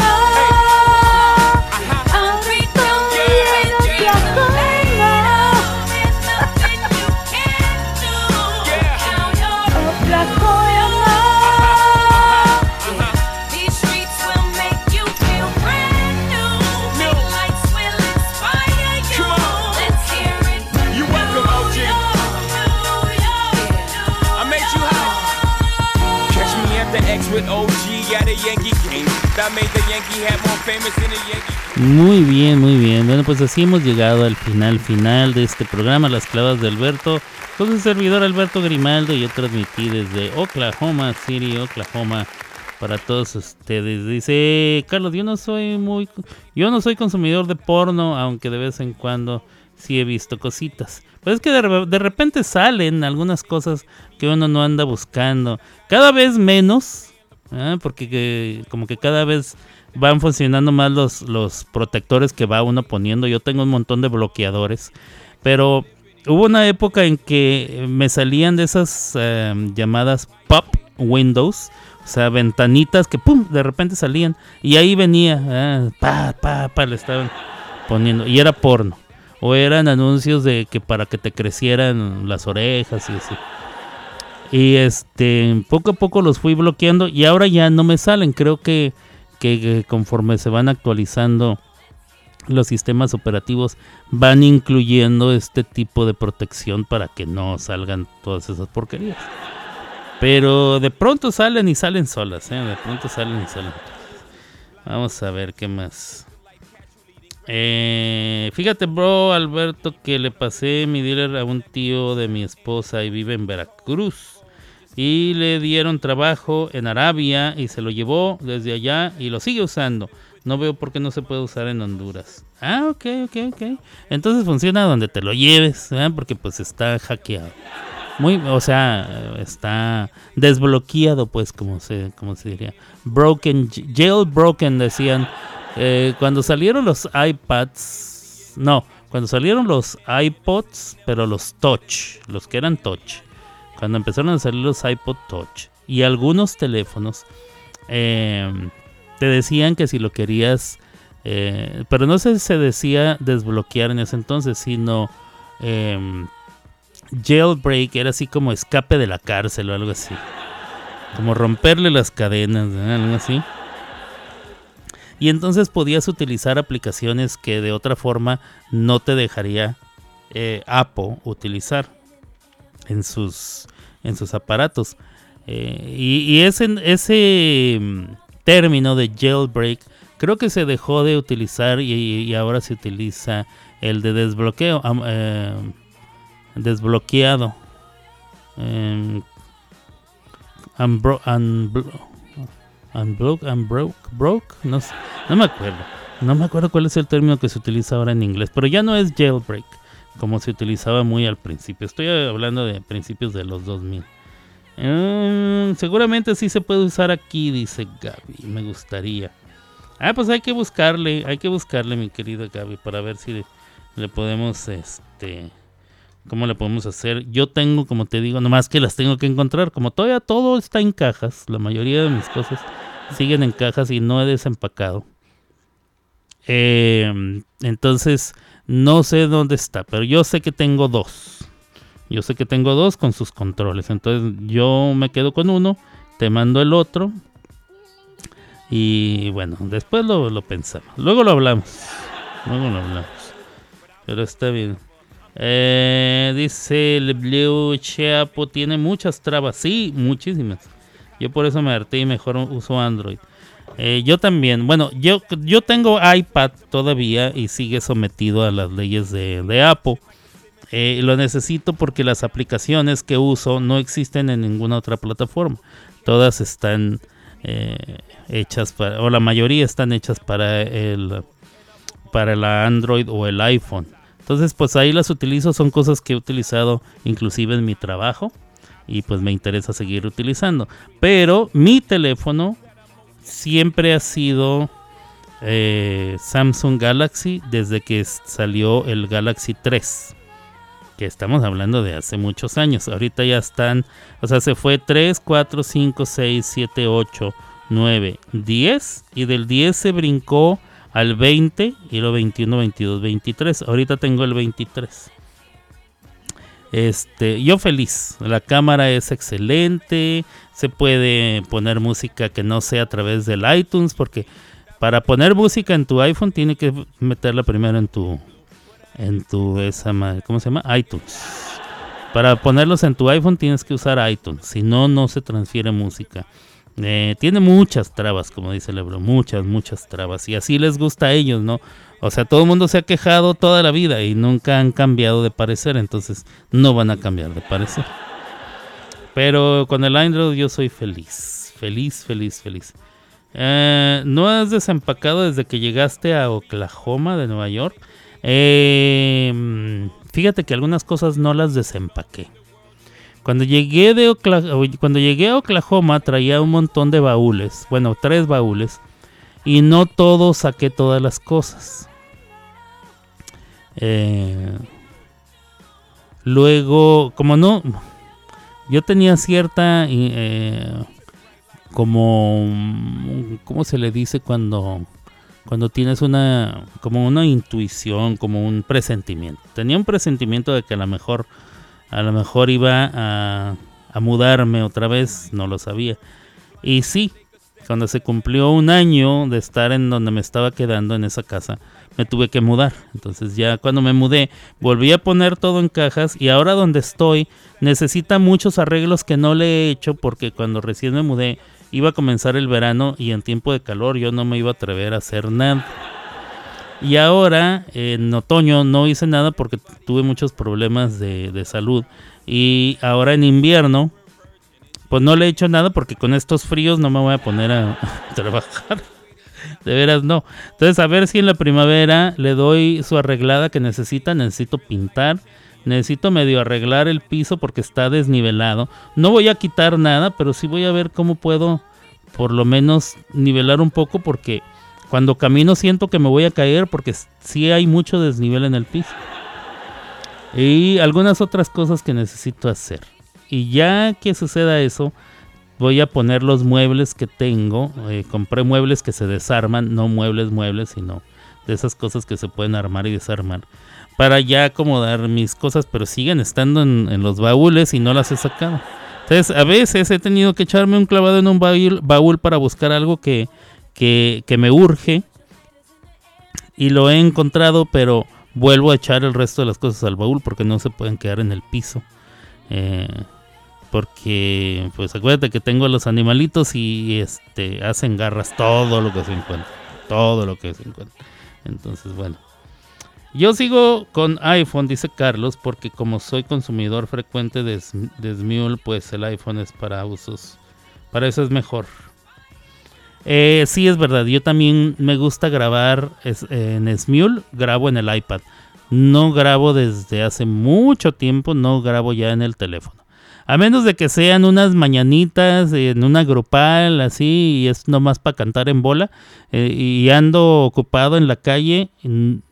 Muy bien, muy bien. Bueno, pues así hemos llegado al final, final de este programa, Las Clavas de Alberto. Con su servidor Alberto Grimaldo yo transmití desde Oklahoma City, Oklahoma, para todos ustedes. Dice Carlos, yo no soy muy, yo no soy consumidor de porno, aunque de vez en cuando sí he visto cositas. Pues es que de repente salen algunas cosas que uno no anda buscando. Cada vez menos, ¿ah? porque que- como que cada vez van funcionando más los, los protectores que va uno poniendo. Yo tengo un montón de bloqueadores, pero hubo una época en que me salían de esas eh, llamadas pop windows. O sea, ventanitas que pum, de repente salían. Y ahí venía, ah, pa, pa, pa, le estaban poniendo. Y era porno. O eran anuncios de que para que te crecieran las orejas y así. Y este, poco a poco los fui bloqueando y ahora ya no me salen. Creo que, que- conforme se van actualizando los sistemas operativos, van incluyendo este tipo de protección para que no salgan todas esas porquerías. Pero de pronto salen y salen solas, ¿eh? De pronto salen y salen. Vamos a ver qué más. Eh, fíjate, bro, Alberto, que le pasé mi dealer a un tío de mi esposa y vive en Veracruz. Y le dieron trabajo en Arabia y se lo llevó desde allá y lo sigue usando. No veo por qué no se puede usar en Honduras. Ah, ok, ok, ok. Entonces funciona donde te lo lleves, ¿eh? porque pues está hackeado. Muy, o sea, está desbloqueado, pues, como se, como se diría. Broken, jailbroken, decían. Eh, cuando salieron los iPads, no, cuando salieron los iPods, pero los Touch, los que eran Touch, cuando empezaron a salir los iPod Touch y algunos teléfonos, eh, te decían que si lo querías, eh, pero no si se decía desbloquear en ese entonces, sino em, jailbreak, era así como escape de la cárcel o algo así, como romperle las cadenas, algo así. Y entonces podías utilizar aplicaciones que de otra forma no te dejaría eh, Apple utilizar en sus, en sus aparatos. Eh, y, ese, ese mm, término de jailbreak creo que se dejó de utilizar y, ahora se utiliza el de desbloqueo, eh, desbloqueado. Em, unbro- unblo- Unblock, unbroke, broke, no no me acuerdo. No me acuerdo cuál es el término que se utiliza ahora en inglés, pero ya no es jailbreak como se utilizaba muy al principio. Estoy hablando de principios de los 2000. Mm, seguramente sí se puede usar aquí, dice Gaby. Me gustaría. Ah, pues hay que buscarle, hay que buscarle, mi querida Gaby, para ver si le, le podemos, este, cómo le podemos hacer. Yo tengo, como te digo, nomás que las tengo que encontrar. Como todavía todo está en cajas, la mayoría de mis cosas siguen en cajas y no he desempacado. Eh, entonces, no sé dónde está, pero yo sé que tengo dos. Yo sé que tengo dos con sus controles. Entonces yo me quedo con uno, te mando el otro. Y bueno, después lo, lo pensamos. Luego lo hablamos. Luego lo hablamos. Pero está bien. Eh, dice el Blue Chapo tiene muchas trabas. Sí, muchísimas. Yo por eso me harté y mejor uso Android. Eh, yo también. Bueno, yo, yo tengo iPad todavía y sigue sometido a las leyes de, Apple. Eh, lo necesito porque las aplicaciones que uso no existen en ninguna otra plataforma. Todas están eh, hechas para, o la mayoría están hechas para el, para la Android o el iPhone. Entonces, pues ahí las utilizo, son cosas que he utilizado inclusive en mi trabajo y pues me interesa seguir utilizando. Pero mi teléfono siempre ha sido eh, Samsung Galaxy desde que salió el Galaxy 3. Que estamos hablando de hace muchos años. Ahorita ya están, o sea, se fue 3, 4, 5, 6, 7, 8, 9, 10. Y del 10 se brincó al 20 y lo 21, 22, 23. Ahorita tengo el 23. Este, yo feliz. La cámara es excelente. Se puede poner música que no sea a través del iTunes porque para poner música en tu iPhone tiene que meterla primero en tu en tu esa ¿cómo se llama? iTunes. Para ponerlos en tu iPhone tienes que usar iTunes, si no no se transfiere música. Eh, tiene muchas trabas, como dice Lebro, muchas, muchas trabas. Y así les gusta a ellos, ¿no? O sea, todo el mundo se ha quejado toda la vida y nunca han cambiado de parecer, entonces no van a cambiar de parecer. Pero con el Android yo soy feliz, feliz, feliz, feliz. Eh, ¿No has desempacado desde que llegaste a Oklahoma de Nueva York? Eh, fíjate que algunas cosas no las desempaqué. Cuando llegué, de cuando llegué a Oklahoma traía un montón de baúles, bueno, tres baúles, y no todo saqué todas las cosas. Eh, luego, como no, yo tenía cierta, eh, como, ¿cómo se le dice cuando, cuando tienes una, como una intuición, como un presentimiento? Tenía un presentimiento de que a lo mejor a lo mejor iba a, mudarme otra vez, no lo sabía. Y sí, cuando se cumplió un año de estar en donde me estaba quedando en esa casa, me tuve que mudar. Entonces ya cuando me mudé, volví a poner todo en cajas y ahora donde estoy necesita muchos arreglos que no le he hecho porque cuando recién me mudé iba a comenzar el verano y en tiempo de calor yo no me iba a atrever a hacer nada. Y ahora, en otoño, no hice nada porque tuve muchos problemas de, salud. Y ahora en invierno, pues no le he hecho nada porque con estos fríos no me voy a poner a, trabajar. De veras no. Entonces a ver si en la primavera le doy su arreglada que necesita. Necesito pintar. Necesito medio arreglar el piso porque está desnivelado. No voy a quitar nada, pero sí voy a ver cómo puedo por lo menos nivelar un poco porque cuando camino siento que me voy a caer porque sí hay mucho desnivel en el piso. Y algunas otras cosas que necesito hacer. Y ya que suceda eso, voy a poner los muebles que tengo. Eh, compré muebles que se desarman, no muebles, muebles, sino de esas cosas que se pueden armar y desarmar. Para ya acomodar mis cosas, pero siguen estando en, los baúles y no las he sacado. Entonces, a veces he tenido que echarme un clavado en un baúl para buscar algo que, que, me urge y lo he encontrado, pero vuelvo a echar el resto de las cosas al baúl porque no se pueden quedar en el piso. Eh, porque, pues acuérdate que tengo los animalitos y este hacen garras todo lo que se encuentra. Todo lo que se encuentra. Entonces, bueno. Yo sigo con iPhone, dice Carlos, porque como soy consumidor frecuente de, de Smule, pues el iPhone es para usos. Para eso es mejor. Eh, sí, es verdad. Yo también me gusta grabar en Smule, grabo en el iPad. No grabo desde hace mucho tiempo, no grabo ya en el teléfono. A menos de que sean unas mañanitas en una grupal, así, y es nomás para cantar en bola, eh, y ando ocupado en la calle,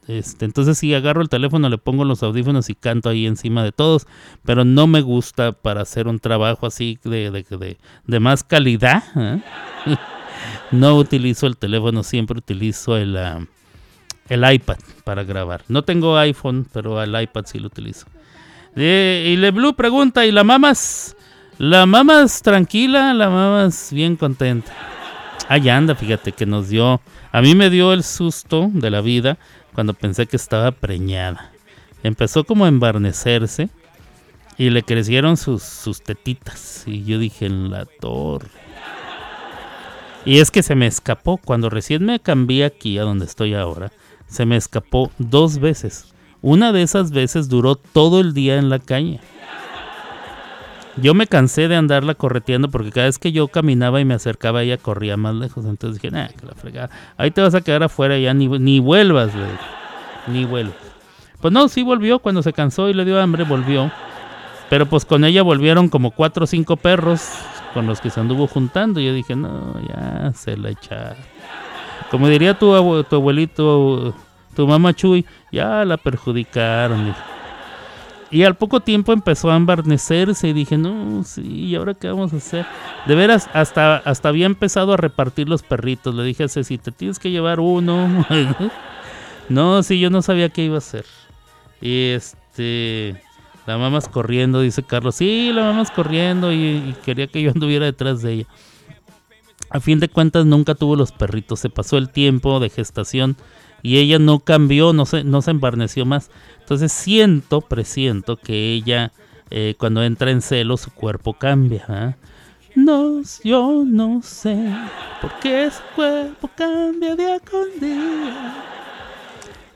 este, entonces si agarro el teléfono, le pongo los audífonos y canto ahí encima de todos, pero no me gusta para hacer un trabajo así de, de, de, más calidad. ¿eh? No utilizo el teléfono, siempre utilizo el, ah, el iPad para grabar. No tengo iPhone, pero el iPad sí lo utilizo. Y Le Blue pregunta, ¿y la mamas? La mamas tranquila, la mamas bien contenta. Ahí anda, fíjate que nos dio, a mí me dio el susto de la vida cuando pensé que estaba preñada. Empezó como a embarnecerse y le crecieron sus, sus tetitas. Y yo dije, en la torre. Y es que se me escapó, cuando recién me cambié aquí a donde estoy ahora, se me escapó dos veces. Una de esas veces duró todo el día en la calle. Yo me cansé de andarla correteando porque cada vez que yo caminaba y me acercaba ella corría más lejos. Entonces dije, nah, que la fregada. Ahí te vas a quedar afuera ya ni, ni vuelvas, le dije. Ni vuelvas. Pues no, sí volvió cuando se cansó y le dio hambre, volvió. Pero pues con ella volvieron como cuatro o cinco perros con los que se anduvo juntando. Yo dije, no, ya se la echa. Como diría tu, abue- tu abuelito, tu mamá Chuy, ya la perjudicaron. Y al poco tiempo empezó a embarnecerse y dije, no, sí, ¿y ahora qué vamos a hacer? De veras, hasta, hasta había empezado a repartir los perritos. Le dije a Ceci, te tienes que llevar uno. no, sí, yo no sabía qué iba a hacer. Y este, la mamás corriendo, dice Carlos, sí, la mamás corriendo y, y quería que yo anduviera detrás de ella. A fin de cuentas nunca tuvo los perritos, se pasó el tiempo de gestación y ella no cambió, no se, no se embarneció más. Entonces siento, presiento que ella eh, cuando entra en celo su cuerpo cambia. ¿ah? No, yo no sé por qué su cuerpo cambia día con día.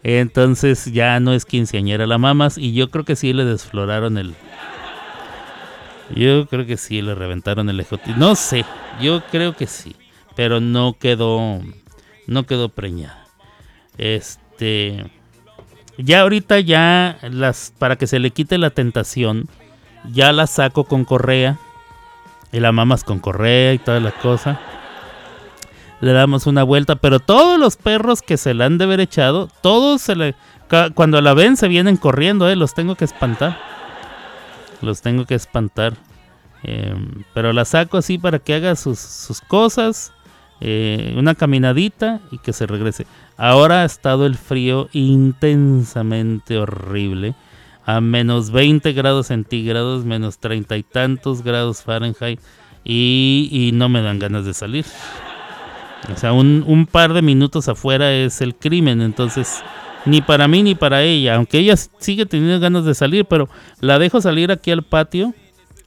Entonces ya no es quinceañera la mamas y yo creo que sí le desfloraron el... Yo creo que sí le reventaron el ejote. No sé, yo creo que sí, pero no quedó, no quedó preñada. Este, ya ahorita ya las, para que se le quite la tentación, ya la saco con correa y la mamas con correa y toda la cosa. Le damos una vuelta, pero todos los perros que se la han de haber echado, todos se le, cuando la ven se vienen corriendo, eh, los tengo que espantar. Los tengo que espantar. Em, pero la saco así para que haga sus, sus cosas. eh, una caminadita y que se regrese. Ahora ha estado el frío intensamente horrible. A menos 20 grados centígrados, menos treinta y tantos grados Fahrenheit. Y no me dan ganas de salir. O sea, un, un par de minutos afuera es el crimen. Entonces, ni para mí ni para ella. Aunque ella sigue teniendo ganas de salir, pero la dejo salir aquí al patio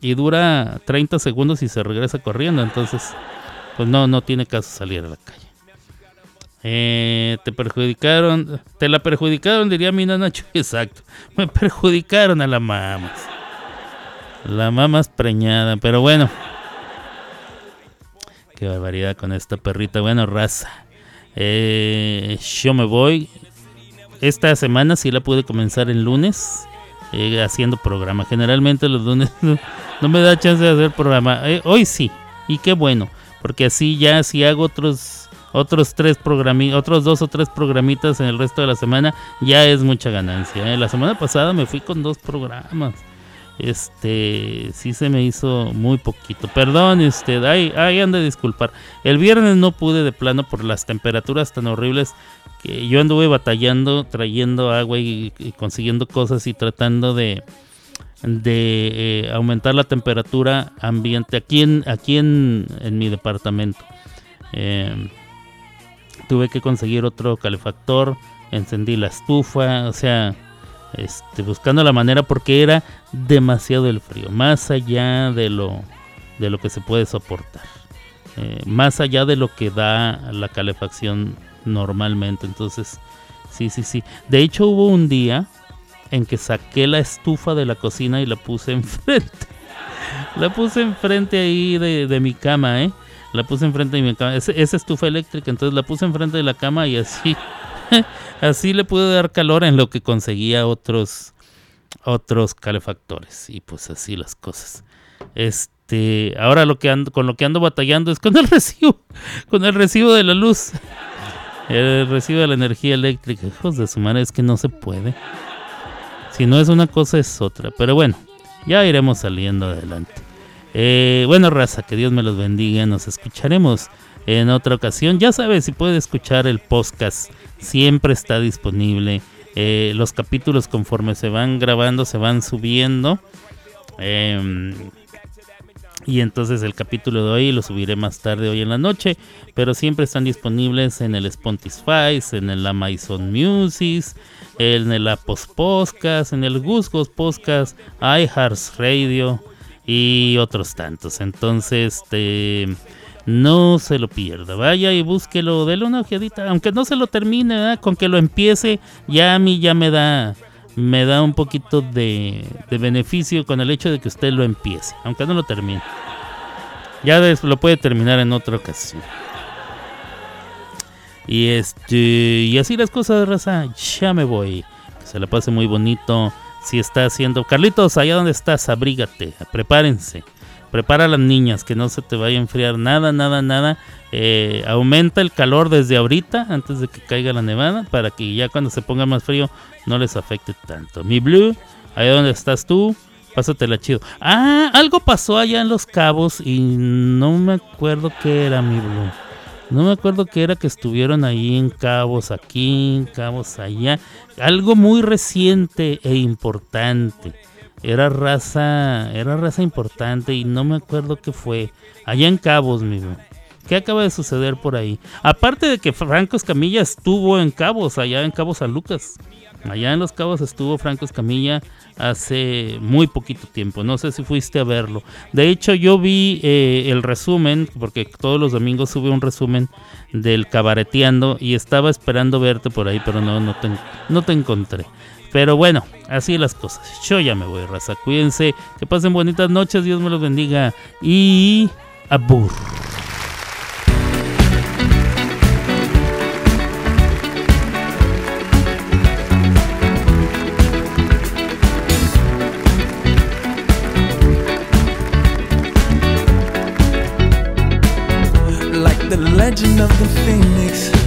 y dura 30 segundos y se regresa corriendo. Entonces, pues no, no tiene caso salir a la calle. Eh, te perjudicaron, te la perjudicaron, diría mi nana Chuy, exacto. Me perjudicaron a la mamas. La mamas preñada, pero bueno. Qué barbaridad con esta perrita. Bueno, raza. Eh, yo me voy. Esta semana sí la pude comenzar el lunes. eh, haciendo programa. Generalmente los lunes no, me da chance de hacer programa. Eh, hoy sí. Y qué bueno. Porque así ya si hago otros otros tres programi otros dos o tres programitas en el resto de la semana, ya es mucha ganancia. ¿eh? La semana pasada me fui con dos programas. Este, sí se me hizo muy poquito. Perdone usted, ay, ay, anda a disculpar. El viernes no pude de plano por las temperaturas tan horribles que yo anduve batallando, trayendo agua y, consiguiendo cosas y tratando de, de eh, aumentar la temperatura ambiente aquí en, aquí en, en mi departamento. Eh, tuve que conseguir otro calefactor, encendí la estufa, o sea, este, buscando la manera porque era demasiado el frío, más allá de lo, de lo que se puede soportar, eh, más allá de lo que da la calefacción normalmente. Entonces, sí, sí, sí. De hecho, hubo un día en que saqué la estufa de la cocina y la puse enfrente. La puse enfrente ahí de, mi cama, ¿eh? La puse enfrente de mi cama. Es, es estufa eléctrica, entonces la puse enfrente de la cama y así, así le pude dar calor en lo que conseguía otros, otros calefactores. Y pues así las cosas. Este, ahora lo que ando, con lo que ando batallando es con el recibo, con el recibo de la luz. El recibo de la energía eléctrica. Hijos de su madre, es que no se puede. Si no es una cosa, es otra. Pero bueno, ya iremos saliendo adelante. Eh, bueno, raza, que Dios me los bendiga. Nos escucharemos en otra ocasión. Ya sabes, si puede escuchar el podcast, siempre está disponible eh, los capítulos conforme se van grabando, se van subiendo. Em, y entonces el capítulo de hoy lo subiré más tarde hoy en la noche. Pero siempre están disponibles en el Spotify, en el Amazon Music, en el Apos Podcast, en el Gusgos Podcast, iHearts Radio y otros tantos. Entonces, este, no se lo pierda. Vaya y búsquelo, déle una ojeadita. Aunque no se lo termine, con que lo empiece, ya a mí ya me da me da un poquito de, beneficio con el hecho de que usted lo empiece, aunque no lo termine. Ya lo puede terminar en otra ocasión. Y este y así las cosas, raza. Ya me voy. Que se la pase muy bonito. Si está haciendo. Carlitos, allá donde estás, abrígate. Prepárense. Prepara a las niñas, que no se te vaya a enfriar nada, nada, nada. Eh, aumenta el calor desde ahorita, antes de que caiga la nevada, para que ya cuando se ponga más frío no les afecte tanto. Mi Blue, allá donde estás tú, pásatela chido. Ah, algo pasó allá en Los Cabos y no me acuerdo qué era, mi Blue. No me acuerdo qué era que estuvieron ahí en Cabos, aquí, en Cabos, allá. Algo muy reciente e importante era raza, era raza importante y no me acuerdo qué fue. Allá en Cabos, mismo. ¿Qué acaba de suceder por ahí? Aparte de que Franco Escamilla estuvo en Cabos, allá en Cabos San Lucas. Allá en Los Cabos estuvo Franco Escamilla hace muy poquito tiempo. No sé si fuiste a verlo. De hecho, yo vi eh, el resumen, porque todos los domingos sube un resumen del cabareteando y estaba esperando verte por ahí, pero no, no, te, no te encontré. Pero bueno, así las cosas. Yo ya me voy, raza. Cuídense, que pasen bonitas noches, Dios me los bendiga y abur. Legend of the phoenix.